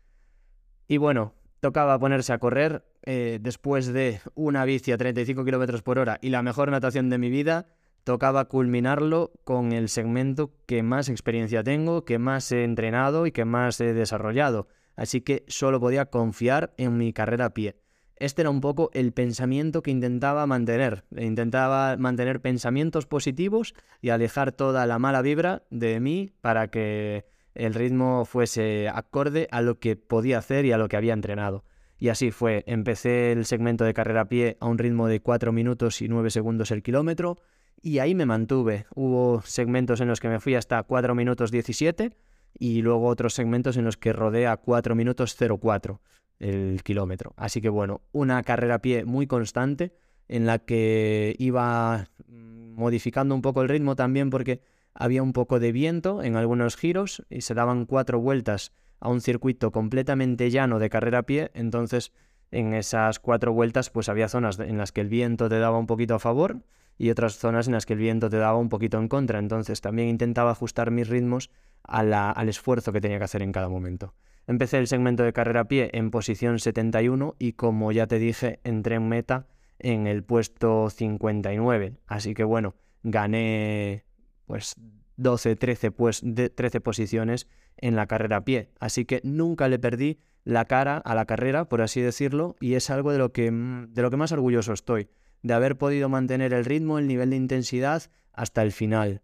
Y bueno, tocaba ponerse a correr eh, después de una bici a 35 km por hora y la mejor natación de mi vida. Tocaba culminarlo con el segmento que más experiencia tengo, que más he entrenado y que más he desarrollado. así que solo podía confiar en mi carrera a pie. Este era un poco el pensamiento que intentaba mantener. Intentaba mantener pensamientos positivos y alejar toda la mala vibra de mí para que el ritmo fuese acorde a lo que podía hacer y a lo que había entrenado. Y así fue. Empecé el segmento de carrera a pie a un ritmo de 4 minutos y 9 segundos el kilómetro y ahí me mantuve. Hubo segmentos en los que me fui hasta 4 minutos 17 y luego otros segmentos en los que rodé a 4 minutos 04 el kilómetro. Así que bueno, una carrera a pie muy constante en la que iba modificando un poco el ritmo también porque había un poco de viento en algunos giros y se daban cuatro vueltas a un circuito completamente llano de carrera a pie, entonces en esas cuatro vueltas pues había zonas en las que el viento te daba un poquito a favor y otras zonas en las que el viento te daba un poquito en contra, entonces también intentaba ajustar mis ritmos al esfuerzo que tenía que hacer en cada momento. Empecé el segmento de carrera a pie en posición 71 y como ya te dije, entré en meta en el puesto 59. Así que bueno, gané pues 12, 13, pues, 13 posiciones en la carrera a pie. Así que nunca le perdí la cara a la carrera, por así decirlo, y es algo de lo que, de lo que más orgulloso estoy, de haber podido mantener el ritmo, el nivel de intensidad hasta el final.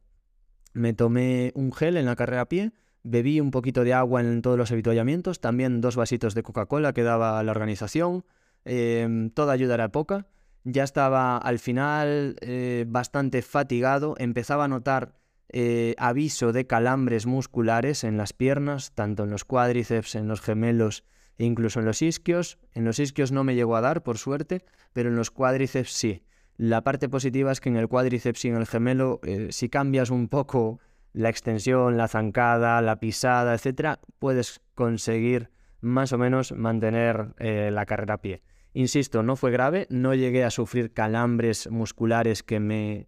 Me tomé un gel en la carrera a pie Bebí un poquito de agua en todos los habituallamientos, también dos vasitos de Coca-Cola que daba la organización. Em, toda ayuda era poca. Ya estaba al final eh, bastante fatigado, empezaba a notar eh, aviso de calambres musculares en las piernas, tanto en los cuádriceps, en los gemelos e incluso en los isquios. En los isquios no me llegó a dar, por suerte, pero en los cuádriceps sí. La parte positiva es que en el cuádriceps y en el gemelo, eh, si cambias un poco la extensión, la zancada, la pisada, etcétera, puedes conseguir más o menos mantener eh, la carrera a pie. Insisto, no fue grave, no llegué a sufrir calambres musculares que me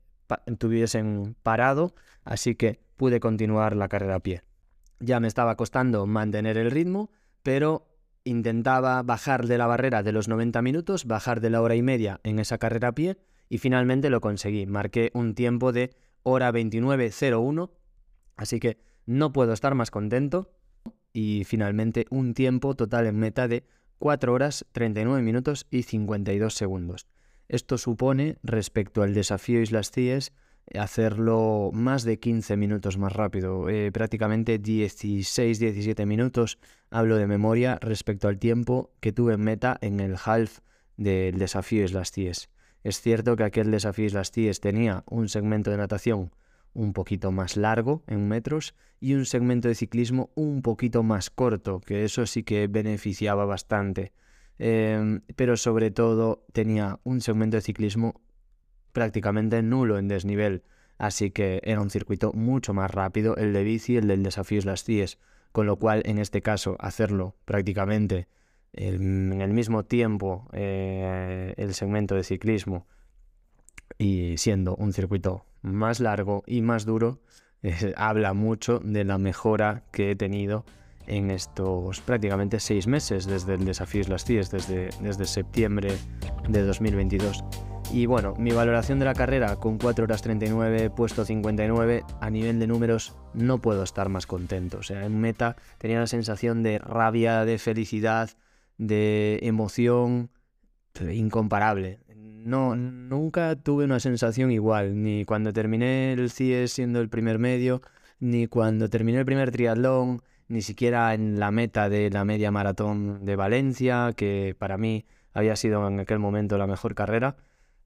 tuviesen parado, así que pude continuar la carrera a pie. Ya me estaba costando mantener el ritmo, pero intentaba bajar de la barrera de los 90 minutos, bajar de la hora y media en esa carrera a pie y finalmente lo conseguí. Marqué un tiempo de hora 29.01 Así que no puedo estar más contento. Y finalmente un tiempo total en meta de 4 horas 39 minutos y 52 segundos. Esto supone, respecto al desafío Islas Cíes, hacerlo más de 15 minutos más rápido, eh, prácticamente 16-17 minutos, hablo de memoria, respecto al tiempo que tuve en meta en el half del desafío Islas Cíes. Es cierto que aquel desafío Islas Cíes tenía un segmento de natación un poquito más largo en metros y un segmento de ciclismo un poquito más corto, que eso sí que beneficiaba bastante. Em, pero sobre todo tenía un segmento de ciclismo prácticamente nulo en desnivel, así que era un circuito mucho más rápido el de bici, el del desafío Las CIES, con lo cual en este caso hacerlo prácticamente en el mismo tiempo eh, el segmento de ciclismo y siendo un circuito más largo y más duro, (laughs) eh, habla mucho de la mejora que he tenido en estos prácticamente seis meses desde el desafío Las CIES, desde, desde septiembre de 2022. Y bueno, mi valoración de la carrera con 4 horas 39, puesto 59, a nivel de números no puedo estar más contento. O sea, en meta tenía la sensación de rabia, de felicidad, de emoción incomparable no, nunca tuve una sensación igual, ni cuando terminé el CIE siendo el primer medio, ni cuando terminé el primer triatlón, ni siquiera en la meta de la media maratón de Valencia, que para mí había sido en aquel momento la mejor carrera,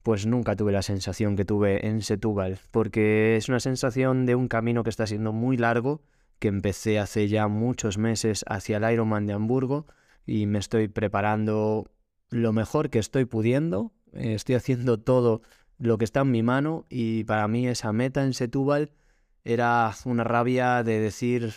pues nunca tuve la sensación que tuve en Setúbal, porque es una sensación de un camino que está siendo muy largo, que empecé hace ya muchos meses hacia el Ironman de Hamburgo y me estoy preparando lo mejor que estoy pudiendo estoy haciendo todo lo que está en mi mano y para mí esa meta en Setúbal era una rabia de decir,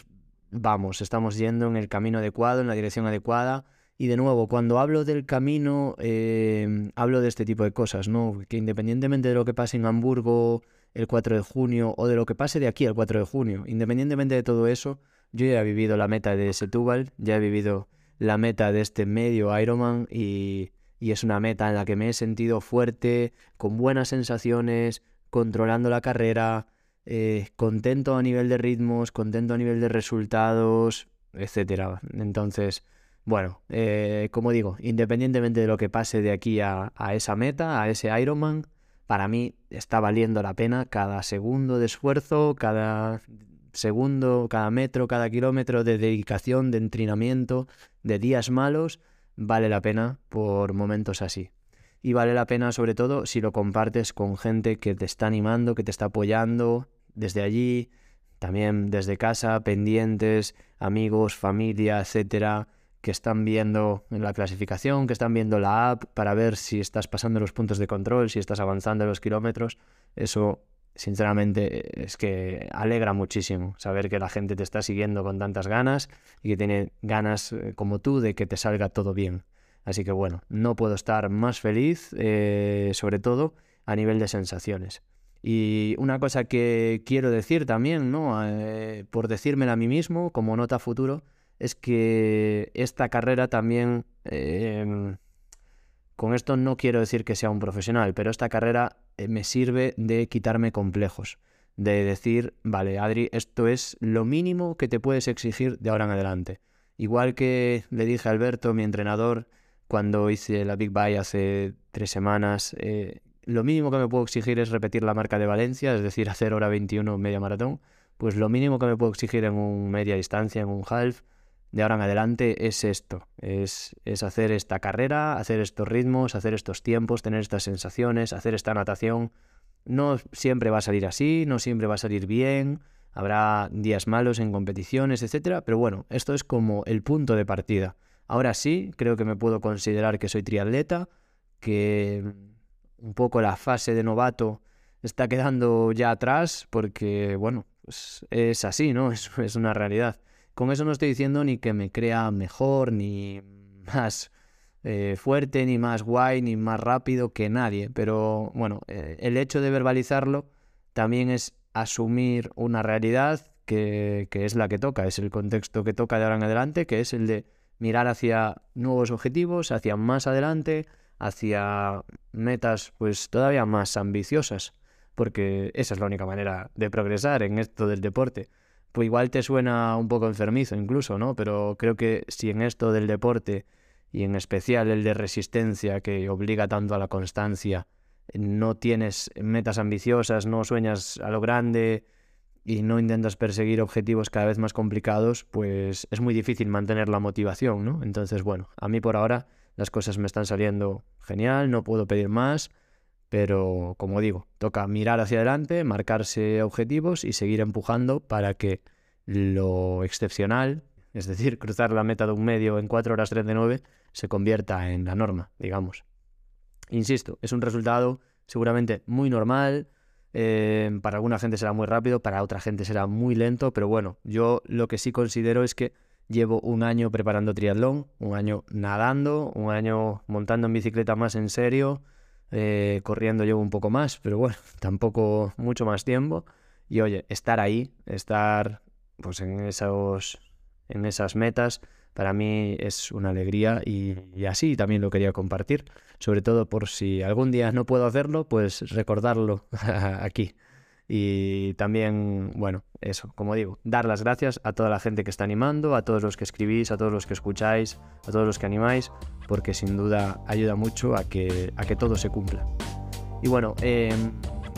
vamos, estamos yendo en el camino adecuado, en la dirección adecuada. Y de nuevo, cuando hablo del camino, em, hablo de este tipo de cosas, ¿no? Que independientemente de lo que pase en Hamburgo el 4 de junio o de lo que pase de aquí al 4 de junio, independientemente de todo eso, yo ya he vivido la meta de Setúbal, ya he vivido la meta de este medio Ironman y y es una meta en la que me he sentido fuerte, con buenas sensaciones, controlando la carrera, eh, contento a nivel de ritmos, contento a nivel de resultados, etc. Entonces, Bueno, eh, como digo, independientemente de lo que pase de aquí a, a esa meta, a ese Ironman, para mí está valiendo la pena cada segundo de esfuerzo, cada segundo, cada metro, cada kilómetro de dedicación, de entrenamiento, de días malos, vale la pena por momentos así. Y vale la pena sobre todo si lo compartes con gente que te está animando, que te está apoyando desde allí, también desde casa, pendientes, amigos, familia, etcétera, que están viendo la clasificación, que están viendo la app para ver si estás pasando los puntos de control, si estás avanzando los kilómetros. Eso sinceramente es que alegra muchísimo saber que la gente te está siguiendo con tantas ganas y que tiene ganas eh, como tú de que te salga todo bien. Así que bueno, no puedo estar más feliz, eh, sobre todo a nivel de sensaciones. Y una cosa que quiero decir también, ¿no? Eh, por decírmela a mí mismo, como nota futuro, es que esta carrera también con esto no quiero decir que sea un profesional, pero esta carrera eh, me sirve de quitarme complejos, de decir, vale, Adri, esto es lo mínimo que te puedes exigir de ahora en adelante. Igual que le dije a Alberto, mi entrenador, cuando hice la Big Bye hace tres semanas, eh, lo mínimo que me puedo exigir es repetir la marca de Valencia, es decir, hacer hora 21 media maratón. Pues lo mínimo que me puedo exigir en un media distancia, en un half, de ahora en adelante es esto, es, hacer esta carrera, hacer estos ritmos, hacer estos tiempos, tener estas sensaciones, hacer esta natación. No siempre va a salir así, no siempre va a salir bien, habrá días malos en competiciones, etcétera, pero bueno, esto es como el punto de partida. Ahora sí, creo que me puedo considerar que soy triatleta, que un poco la fase de novato está quedando ya atrás, porque bueno, pues es así, ¿no? (laughs) Es una realidad. Con eso no estoy diciendo ni que me crea mejor, ni más eh, fuerte, ni más guay, ni más rápido que nadie. Pero bueno, eh, el hecho de verbalizarlo también es asumir una realidad que, que, es la que toca, es el contexto que toca de ahora en adelante, que es el de mirar hacia nuevos objetivos, hacia más adelante, hacia metas pues todavía más ambiciosas, porque esa es la única manera de progresar en esto del deporte pues igual te suena un poco enfermizo incluso, ¿no? Pero creo que si en esto del deporte y en especial el de resistencia que obliga tanto a la constancia, no tienes metas ambiciosas, no sueñas a lo grande y no intentas perseguir objetivos cada vez más complicados, pues es muy difícil mantener la motivación, ¿no? Entonces, bueno, a mí por ahora las cosas me están saliendo genial, no puedo pedir más pero, como digo, toca mirar hacia adelante, marcarse objetivos y seguir empujando para que lo excepcional, es decir, (laughs) cruzar la meta de un medio en 4 horas 39, se convierta en la norma, digamos. Insisto, es un resultado seguramente muy normal, eh, para alguna gente será muy rápido, para otra gente será muy lento, pero bueno, yo lo que sí considero es que llevo un año preparando triatlón, un año nadando, un año montando en bicicleta más en serio, eh, corriendo llevo un poco más, pero bueno, (laughs) tampoco mucho más tiempo. Y oye, estar ahí, estar pues en esos en esas metas, para mí es una alegría y, y, así también lo quería compartir, sobre todo por si algún día no puedo hacerlo, pues recordarlo (laughs) aquí. Y también, bueno, eso, como digo, dar las gracias a toda la gente que está animando, a todos los que escribís, a todos los que escucháis, a todos los que animáis, porque sin duda ayuda mucho a que, a que todo se cumpla. Y bueno, eh,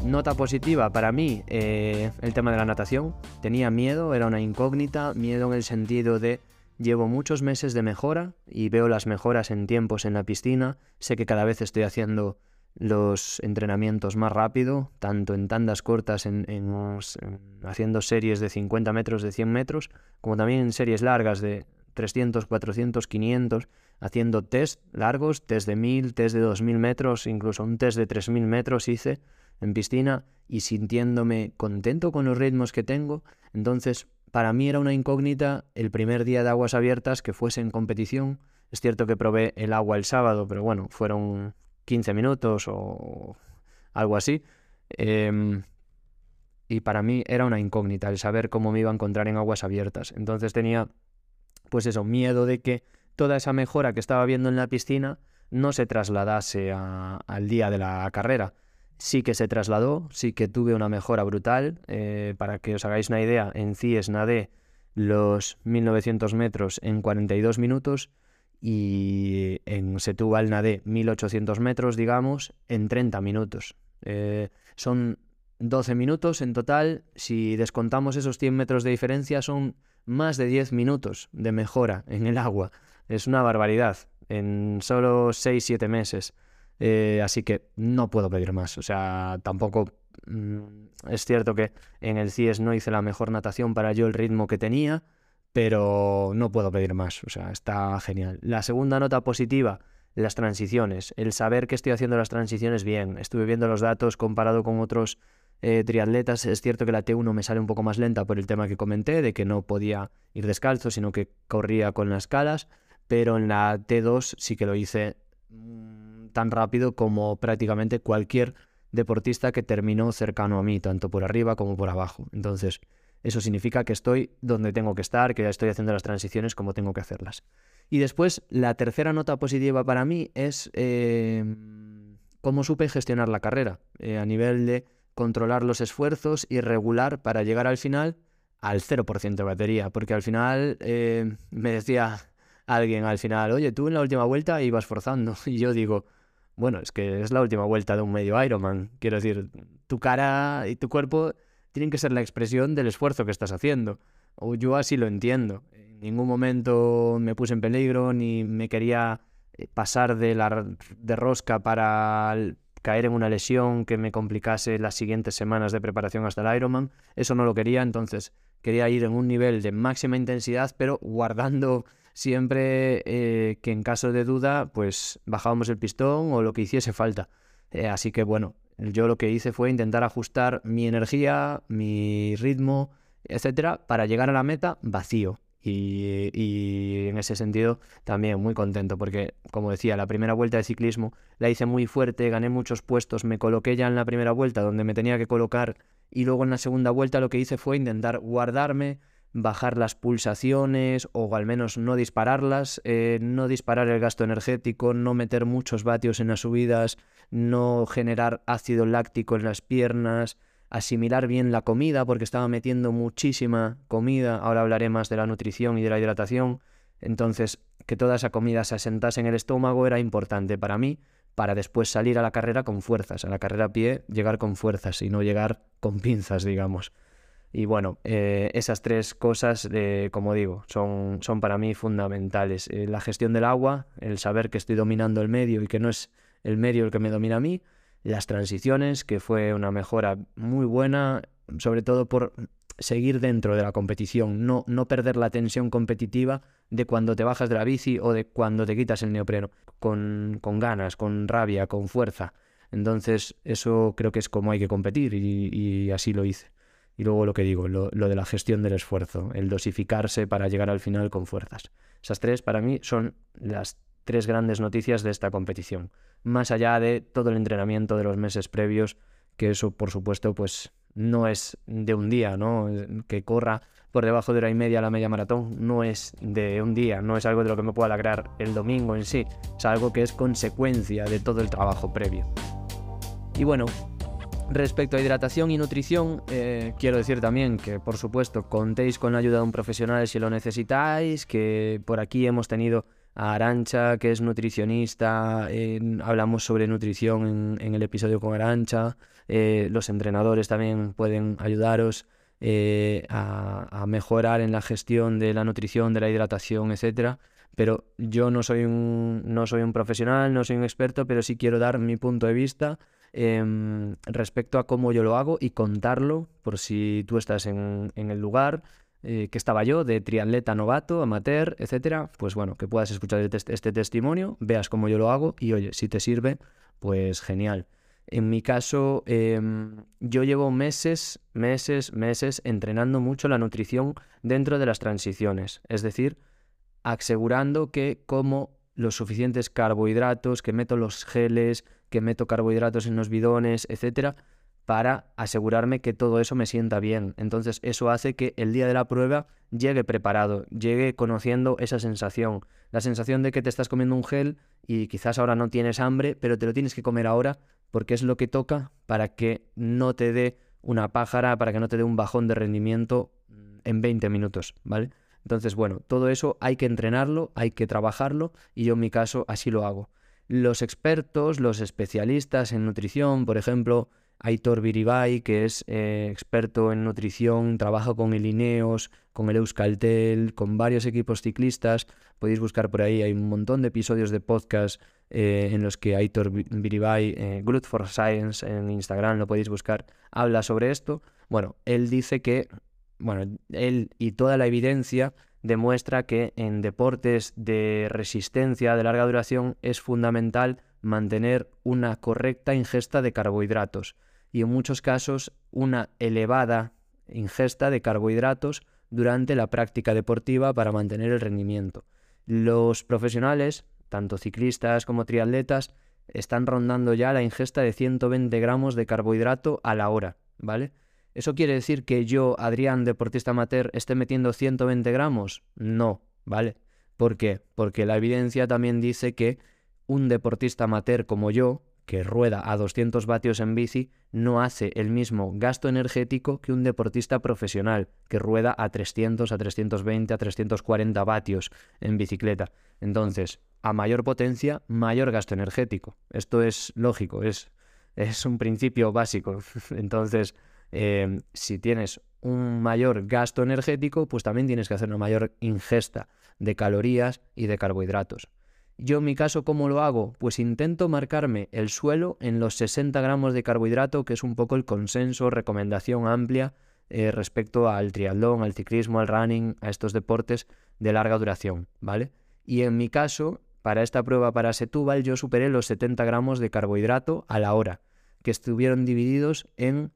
nota positiva para mí, eh, el tema de la natación. Tenía miedo, era una incógnita, miedo en el sentido de llevo muchos meses de mejora y veo las mejoras en tiempos en la piscina, sé que cada vez estoy haciendo los entrenamientos más rápido, tanto en tandas cortas, en, haciendo series de 50 metros, de 100 metros, como también en series largas de 300, 400, 500, haciendo test largos, test de 1000, test de 2000 metros, incluso un test de 3000 metros hice en piscina y sintiéndome contento con los ritmos que tengo. Entonces, para mí era una incógnita el primer día de aguas abiertas que fuese en competición. Es cierto que probé el agua el sábado, pero bueno, fueron 15 minutos o algo así. Em, y para mí era una incógnita el saber cómo me iba a encontrar en aguas abiertas. Entonces tenía, pues eso, miedo de que toda esa mejora que estaba viendo en la piscina no se trasladase al día de la carrera. Sí que se trasladó, sí que tuve una mejora brutal. Eh, para que os hagáis una idea, en CIES nadé los 1900 metros en 42 minutos y en Setúbal nadé 1800 metros, digamos, en 30 minutos. Eh, son 12 minutos en total. Si descontamos esos 100 metros de diferencia, son más de 10 minutos de mejora en el agua. Es una barbaridad en solo 6-7 meses. Eh, así que no puedo pedir más. O sea, tampoco mm, es cierto que en el CIES no hice la mejor natación para yo el ritmo que tenía pero no puedo pedir más, o sea, está genial. La segunda nota positiva, las transiciones, el saber que estoy haciendo las transiciones bien, estuve viendo los datos comparado con otros eh, triatletas, es cierto que la T1 me sale un poco más lenta por el tema que comenté, de que no podía ir descalzo, sino que corría con las calas, pero en la T2 sí que lo hice mm, tan rápido como prácticamente cualquier deportista que terminó cercano a mí, tanto por arriba como por abajo. Entonces, eso significa que estoy donde tengo que estar, que ya estoy haciendo las transiciones como tengo que hacerlas. Y después, la tercera nota positiva para mí es em, cómo supe gestionar la carrera, eh, a nivel de controlar los esfuerzos y regular para llegar al final al 0% de batería, porque al final em, me decía alguien al final, oye, tú en la última vuelta ibas forzando, (laughs) y yo digo, bueno, es que es la última vuelta de un medio Ironman, quiero decir, tu cara y tu cuerpo tienen que ser la expresión del esfuerzo que estás haciendo. O yo así lo entiendo. En ningún momento me puse en peligro ni me quería eh, pasar de la de rosca para caer en una lesión que me complicase las siguientes semanas de preparación hasta el Ironman. Eso no lo quería, entonces quería ir en un nivel de máxima intensidad, pero guardando siempre eh, que en caso de duda, pues bajábamos el pistón o lo que hiciese falta. Eh, así que bueno, yo lo que hice fue intentar ajustar mi energía, mi ritmo, etcétera, para llegar a la meta vacío. Y, en ese sentido también muy contento porque, como decía, la primera vuelta de ciclismo la hice muy fuerte, gané muchos puestos, me coloqué ya en la primera vuelta donde me tenía que colocar y luego en la segunda vuelta lo que hice fue intentar guardarme, bajar las pulsaciones o al menos no dispararlas, eh, no disparar el gasto energético, no meter muchos vatios en las subidas, no generar ácido láctico en las piernas, asimilar bien la comida porque estaba metiendo muchísima comida, ahora hablaré más de la nutrición y de la hidratación, entonces que toda esa comida se asentase en el estómago era importante para mí para después salir a la carrera con fuerzas, a la carrera a pie llegar con fuerzas y no llegar con pinzas, digamos. Y bueno, eh, esas tres cosas, como digo, son, son para mí fundamentales. Eh, la gestión del agua, el saber que estoy dominando el medio y que no es el medio el que me domina a mí. Las transiciones, que fue una mejora muy buena, sobre todo por seguir dentro de la competición, no, no perder la tensión competitiva de cuando te bajas de la bici o de cuando te quitas el neopreno, con, con ganas, con rabia, con fuerza. Entonces, eso creo que es como hay que competir y así lo hice. Y luego lo que digo, lo, de la gestión del esfuerzo, el dosificarse para llegar al final con fuerzas. Esas tres para mí son las tres grandes noticias de esta competición. Más allá de todo el entrenamiento de los meses previos, que eso por supuesto pues no es de un día, ¿no? Que corra por debajo de hora y media la media maratón no es de un día, no es algo de lo que me pueda alegrar el domingo en sí, es algo que es consecuencia de todo el trabajo previo. Y bueno, Respecto a hidratación y nutrición, eh, quiero decir también que, por supuesto, contéis con la ayuda de un profesional si lo necesitáis, que por aquí hemos tenido a Arancha, que es nutricionista, hablamos sobre nutrición en, el episodio con Arancha, eh, los entrenadores también pueden ayudaros eh, a, mejorar en la gestión de la nutrición, de la hidratación, etc. Pero yo no soy, un, no soy un profesional, no soy un experto, pero sí quiero dar mi punto de vista Em, respecto a cómo yo lo hago y contarlo por si tú estás en, el lugar eh, que estaba yo, de triatleta novato, amateur, etcétera, pues bueno, que puedas escuchar este, este, testimonio, veas cómo yo lo hago y oye, si te sirve, pues genial. En mi caso, em, yo llevo meses, meses, meses entrenando mucho la nutrición dentro de las transiciones, es decir, asegurando que como los suficientes carbohidratos, que meto los geles, que meto carbohidratos en los bidones, etcétera, para asegurarme que todo eso me sienta bien. Entonces eso hace que el día de la prueba llegue preparado, llegue conociendo esa sensación, la sensación de que te estás comiendo un gel y quizás ahora no tienes hambre, pero te lo tienes que comer ahora porque es lo que toca para que no te dé una pájara, para que no te dé un bajón de rendimiento en 20 minutos, ¿vale? Entonces, bueno, todo eso hay que entrenarlo, hay que trabajarlo y yo en mi caso así lo hago. Los expertos, los especialistas en nutrición, por ejemplo, Aitor Viribay, que es eh, experto en nutrición, trabaja con el Ineos, con el Euskaltel, con varios equipos ciclistas. Podéis buscar por ahí, hay un montón de episodios de podcast eh, en los que Aitor Viribay, eh, Good for Science en Instagram, lo podéis buscar, habla sobre esto. Bueno, él dice que, bueno, él y toda la evidencia demuestra que en deportes de resistencia de larga duración es fundamental mantener una correcta ingesta de carbohidratos y en muchos casos una elevada ingesta de carbohidratos durante la práctica deportiva para mantener el rendimiento. Los profesionales, tanto ciclistas como triatletas, están rondando ya la ingesta de 120 gramos de carbohidrato a la hora, ¿vale? ¿Eso quiere decir que yo, Adrián, deportista amateur, esté metiendo 120 gramos? No, ¿vale? ¿Por qué? Porque la evidencia también dice que un deportista amateur como yo, que rueda a 200 vatios en bici no hace el mismo gasto energético que un deportista profesional que rueda a 300, a 320, a 340 vatios en bicicleta. Entonces, a mayor potencia, mayor gasto energético. Esto es lógico, es, es un principio básico. (laughs) Entonces, eh, si tienes un mayor gasto energético, pues también tienes que hacer una mayor ingesta de calorías y de carbohidratos. Yo en mi caso, ¿cómo lo hago? Pues intento marcarme el suelo en los 60 gramos de carbohidrato, que es un poco el consenso, recomendación amplia eh, respecto al triatlón, al ciclismo, al running, a estos deportes de larga duración, ¿vale? Y en mi caso, para esta prueba para Setúbal, yo superé los 70 gramos de carbohidrato a la hora, que estuvieron divididos en,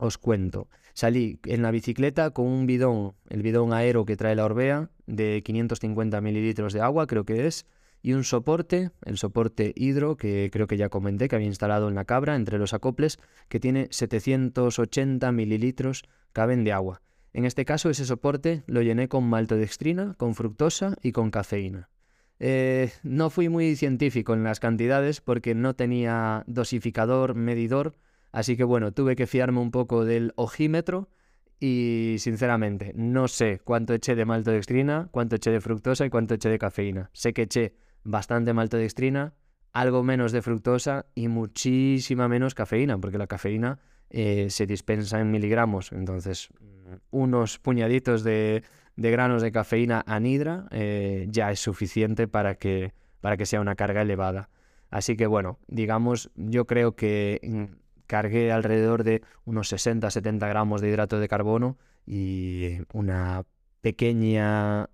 os cuento, salí en la bicicleta con un bidón, el bidón aero que trae la Orbea, de 550 mililitros de agua, creo que es, y un soporte, el soporte hidro, que creo que ya comenté que había instalado en la cabra entre los acoples, que tiene 780 mililitros, caben de agua. En este caso ese soporte lo llené con maltodextrina, con fructosa y con cafeína. Eh, no fui muy científico en las cantidades porque no tenía dosificador, medidor, así que bueno, tuve que fiarme un poco del ojímetro y sinceramente no sé cuánto eché de maltodextrina, cuánto eché de fructosa y cuánto eché de cafeína. Sé que eché bastante maltodextrina, algo menos de fructosa y muchísima menos cafeína, porque la cafeína eh, se dispensa en miligramos. Entonces, unos puñaditos de, granos de cafeína anhidra eh, ya es suficiente para que, para que sea una carga elevada. Así que bueno, digamos, yo creo que mm, cargué alrededor de unos 60-70 gramos de hidrato de carbono y una pequeña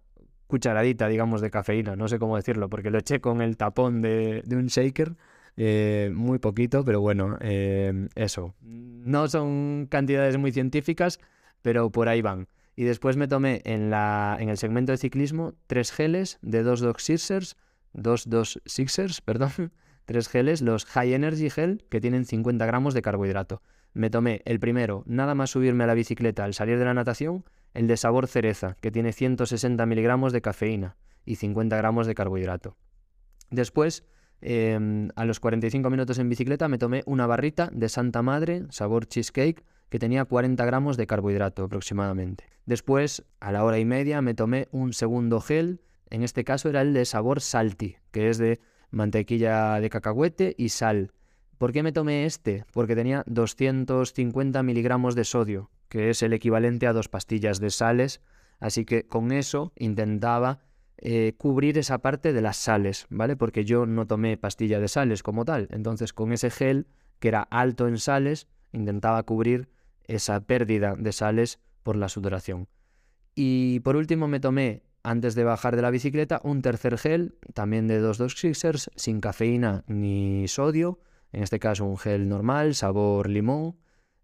cucharadita, digamos, de cafeína, no sé cómo decirlo, porque lo eché con el tapón de, un shaker, eh, muy poquito, pero bueno, eh, eso. No son cantidades muy científicas, pero por ahí van. Y después me tomé en, la, en el segmento de ciclismo tres geles de dos Dog Sixers, dos dos Sixers, (laughs) perdón, tres geles, los High Energy Gel, que tienen 50 gramos de carbohidrato. Me tomé el primero, nada más subirme a la bicicleta al salir de la natación, el de sabor cereza, que tiene 160 miligramos de cafeína y 50 gramos de carbohidrato. Después, em, a los 45 minutos en bicicleta, me tomé una barrita de Santa Madre, sabor cheesecake, que tenía 40 gramos de carbohidrato aproximadamente. Después, a la hora y media, me tomé un segundo gel, en este caso era el de sabor salty, que es de mantequilla de cacahuete y sal. ¿Por qué me tomé este? Porque tenía 250 miligramos de sodio, que es el equivalente a dos pastillas de sales, así que con eso intentaba eh, cubrir esa parte de las sales, ¿vale? Porque yo no tomé pastilla de sales como tal, entonces con ese gel, que era alto en sales, intentaba cubrir esa pérdida de sales por la sudoración. Y por último me tomé, antes de bajar de la bicicleta, un tercer gel, también de 2 Sixers, sin cafeína ni sodio, en este caso un gel normal, sabor limón,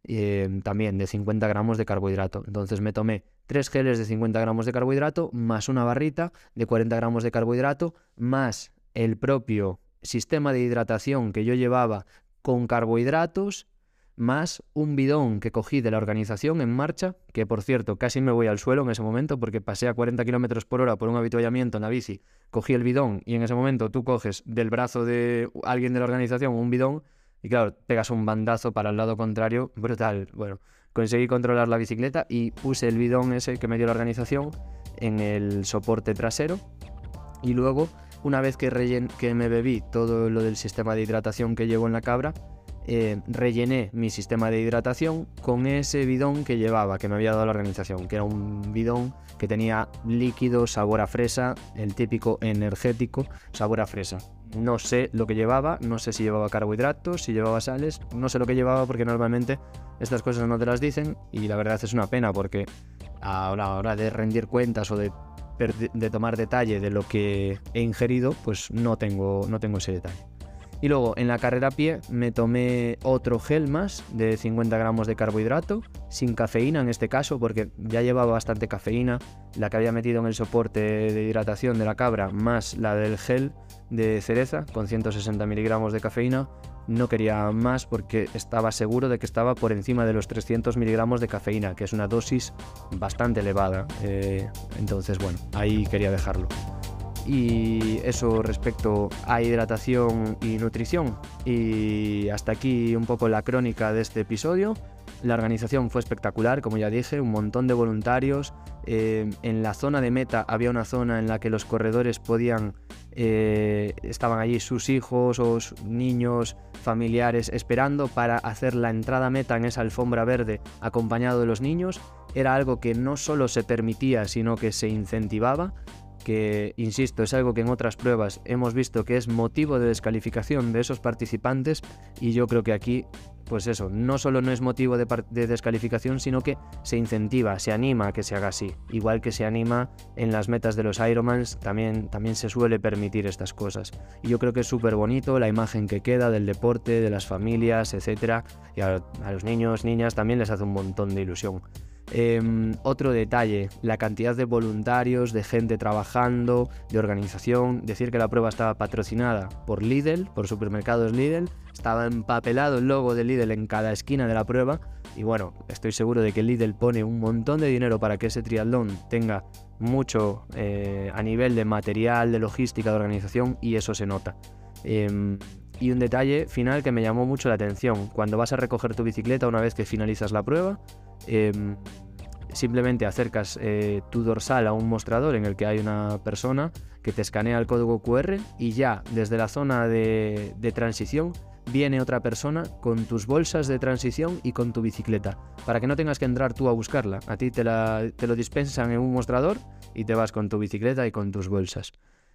eh, también de 50 gramos de carbohidrato. Entonces me tomé tres geles de 50 gramos de carbohidrato, más una barrita de 40 gramos de carbohidrato, más el propio sistema de hidratación que yo llevaba con carbohidratos, más un bidón que cogí de la organización en marcha, que por cierto casi me voy al suelo en ese momento porque pasé a 40 kilómetros por hora por un habituallamiento en la bici, cogí el bidón y en ese momento tú coges del brazo de alguien de la organización un bidón y claro, pegas un bandazo para el lado contrario, brutal. Bueno, conseguí controlar la bicicleta y puse el bidón ese que me dio la organización en el soporte trasero y luego una vez que, que me bebí todo lo del sistema de hidratación que llevo en la cabra, eh, rellené mi sistema de hidratación con ese bidón que llevaba, que me había dado la organización, que era un bidón que tenía líquido, sabor a fresa, el típico energético, sabor a fresa. No sé lo que llevaba, no sé si llevaba carbohidratos, si llevaba sales, no sé lo que llevaba porque normalmente estas cosas no te las dicen y la verdad es una pena porque a la hora de rendir cuentas o de, tomar detalle de lo que he ingerido, pues no tengo, no tengo ese detalle. Y luego en la carrera a pie me tomé otro gel más de 50 gramos de carbohidrato, sin cafeína en este caso, porque ya llevaba bastante cafeína, la que había metido en el soporte de hidratación de la cabra, más la del gel de cereza con 160 miligramos de cafeína. No quería más porque estaba seguro de que estaba por encima de los 300 miligramos de cafeína, que es una dosis bastante elevada. Eh, entonces, bueno, ahí quería dejarlo y eso respecto a hidratación y nutrición. Y hasta aquí un poco la crónica de este episodio. La organización fue espectacular, como ya dije, un montón de voluntarios. Eh, en la zona de meta había una zona en la que los corredores podían, eh, estaban allí sus hijos o niños, familiares, esperando para hacer la entrada meta en esa alfombra verde acompañado de los niños. Era algo que no solo se permitía, sino que se incentivaba que, insisto, es algo que en otras pruebas hemos visto que es motivo de descalificación de esos participantes y yo creo que aquí, pues eso, no solo no es motivo de, descalificación, sino que se incentiva, se anima a que se haga así. Igual que se anima en las metas de los Ironmans, también, también se suele permitir estas cosas. Y yo creo que es súper bonito la imagen que queda del deporte, de las familias, etc. Y a los niños, niñas también les hace un montón de ilusión. Em, otro detalle, la cantidad de voluntarios, de gente trabajando, de organización. Decir que la prueba estaba patrocinada por Lidl, por supermercados Lidl. Estaba empapelado el logo de Lidl en cada esquina de la prueba. Y bueno, estoy seguro de que Lidl pone un montón de dinero para que ese triatlón tenga mucho eh, a nivel de material, de logística, de organización y eso se nota. Em, y un detalle final que me llamó mucho la atención, cuando vas a recoger tu bicicleta una vez que finalizas la prueba, em, simplemente acercas eh, tu dorsal a un mostrador en el que hay una persona que te escanea el código QR y ya desde la zona de, transición viene otra persona con tus bolsas de transición y con tu bicicleta, para que no tengas que entrar tú a buscarla. A ti te, te lo dispensan en un mostrador y te vas con tu bicicleta y con tus bolsas.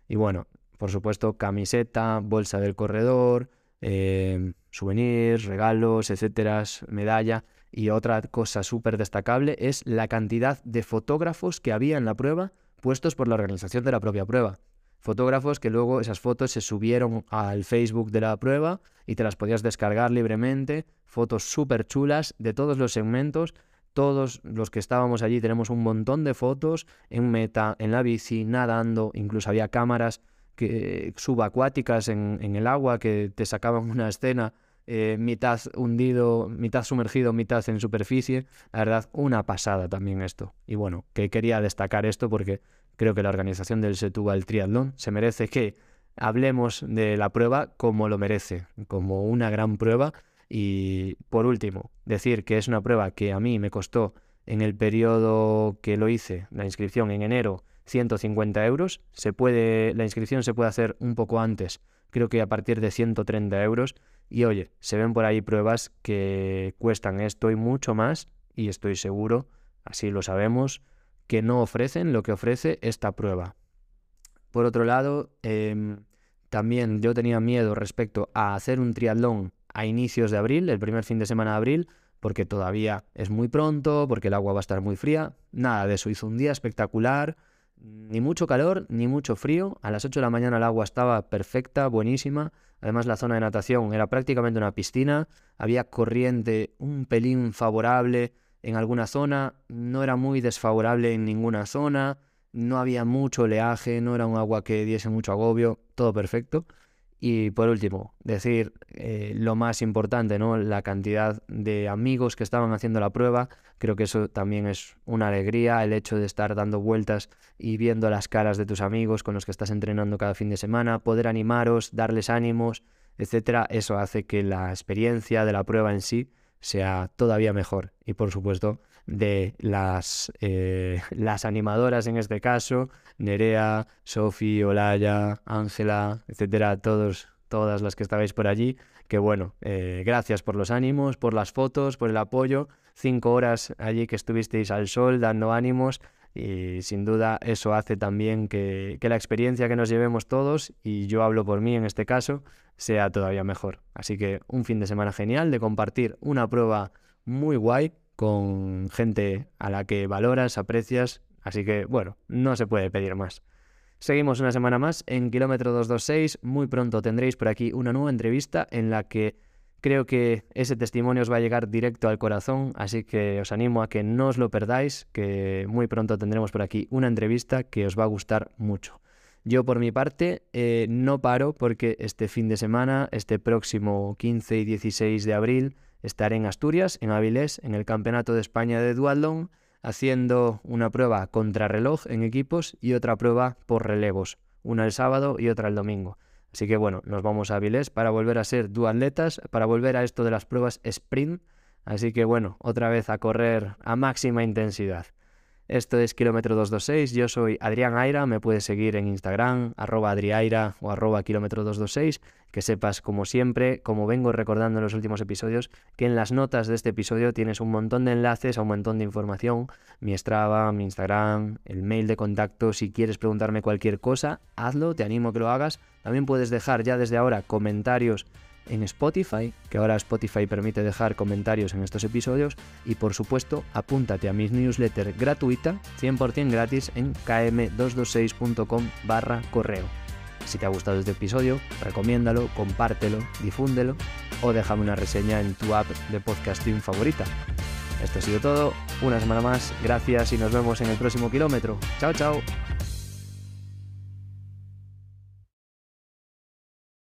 Y bueno, por supuesto, camiseta, bolsa del corredor, eh, souvenirs, regalos, etcétera, medalla. Y otra cosa súper destacable es la cantidad de fotógrafos que había en la prueba puestos por la organización de la propia prueba. Fotógrafos que luego esas fotos se subieron al Facebook de la prueba y te las podías descargar libremente. Fotos súper chulas de todos los segmentos. Todos los que estábamos allí tenemos un montón de fotos en meta, en la bici, nadando, incluso había cámaras que, subacuáticas en, en el agua que te sacaban una escena eh, mitad hundido, mitad sumergido, mitad en superficie. La verdad, una pasada también esto. Y bueno, que quería destacar esto porque creo que la organización del Setúbal Triatlón se merece que hablemos de la prueba como lo merece, como una gran prueba. Y por último, decir que es una prueba que a mí me costó en el periodo que lo hice, la inscripción en enero, 150 euros. Se puede, la inscripción se puede hacer un poco antes, creo que a partir de 130 euros. Y oye, se ven por ahí pruebas que cuestan esto y mucho más, y estoy seguro, así lo sabemos, que no ofrecen lo que ofrece esta prueba. Por otro lado, em, también yo tenía miedo respecto a hacer un triatlón a inicios de abril, el primer fin de semana de abril, porque todavía es muy pronto, porque el agua va a estar muy fría. Nada de eso, hizo un día espectacular, ni mucho calor, ni mucho frío. A las 8 de la mañana el agua estaba perfecta, buenísima. Además la zona de natación era prácticamente una piscina. Había corriente un pelín favorable en alguna zona. No era muy desfavorable en ninguna zona. No había mucho oleaje, no era un agua que diese mucho agobio. Todo perfecto. Y por último, decir eh, lo más importante, ¿no? La cantidad de amigos que estaban haciendo la prueba. Creo que eso también es una alegría, el hecho de estar dando vueltas y viendo las caras de tus amigos con los que estás entrenando cada fin de semana, poder animaros, darles ánimos, etcétera. Eso hace que la experiencia de la prueba en sí sea todavía mejor. Y por supuesto, de las, eh, (laughs) las animadoras en este caso, Nerea, Sofi, Olaya, Ángela, etcétera, todos, todas las que estabais por allí, que bueno, eh, gracias por los ánimos, por las fotos, por el apoyo, cinco horas allí que estuvisteis al sol dando ánimos y sin duda eso hace también que, que la experiencia que nos llevemos todos, y yo hablo por mí en este caso, sea todavía mejor. Así que un fin de semana genial de compartir una prueba muy guay con gente a la que valoras, aprecias, así que bueno, no se puede pedir más. Seguimos una semana más en Kilómetro 226, muy pronto tendréis por aquí una nueva entrevista en la que creo que ese testimonio os va a llegar directo al corazón, así que os animo a que no os lo perdáis, que muy pronto tendremos por aquí una entrevista que os va a gustar mucho. Yo por mi parte eh, no paro porque este fin de semana, este próximo 15 y 16 de abril, estaré en Asturias, en Avilés, en el Campeonato de España de Dualdon, haciendo una prueba contrarreloj en equipos y otra prueba por relevos, una el sábado y otra el domingo. Así que bueno, nos vamos a Avilés para volver a ser duatletas, para volver a esto de las pruebas sprint. Así que bueno, otra vez a correr a máxima intensidad. Esto es Kilómetro 226, yo soy Adrián Aira, me puedes seguir en Instagram, arroba adriaira o arroba kilómetro 226, que sepas como siempre, como vengo recordando en los últimos episodios, que en las notas de este episodio tienes un montón de enlaces a un montón de información, mi Strava, mi Instagram, el mail de contacto, si quieres preguntarme cualquier cosa, hazlo, te animo a que lo hagas, también puedes dejar ya desde ahora comentarios en Spotify, que ahora Spotify permite dejar comentarios en estos episodios, y por supuesto apúntate a mi newsletter gratuita, 100% gratis, en km226.com barra correo. Si te ha gustado este episodio, recomiéndalo, compártelo, difúndelo o déjame una reseña en tu app de podcasting favorita. Esto ha sido todo, una semana más, gracias y nos vemos en el próximo kilómetro. Chao, chao.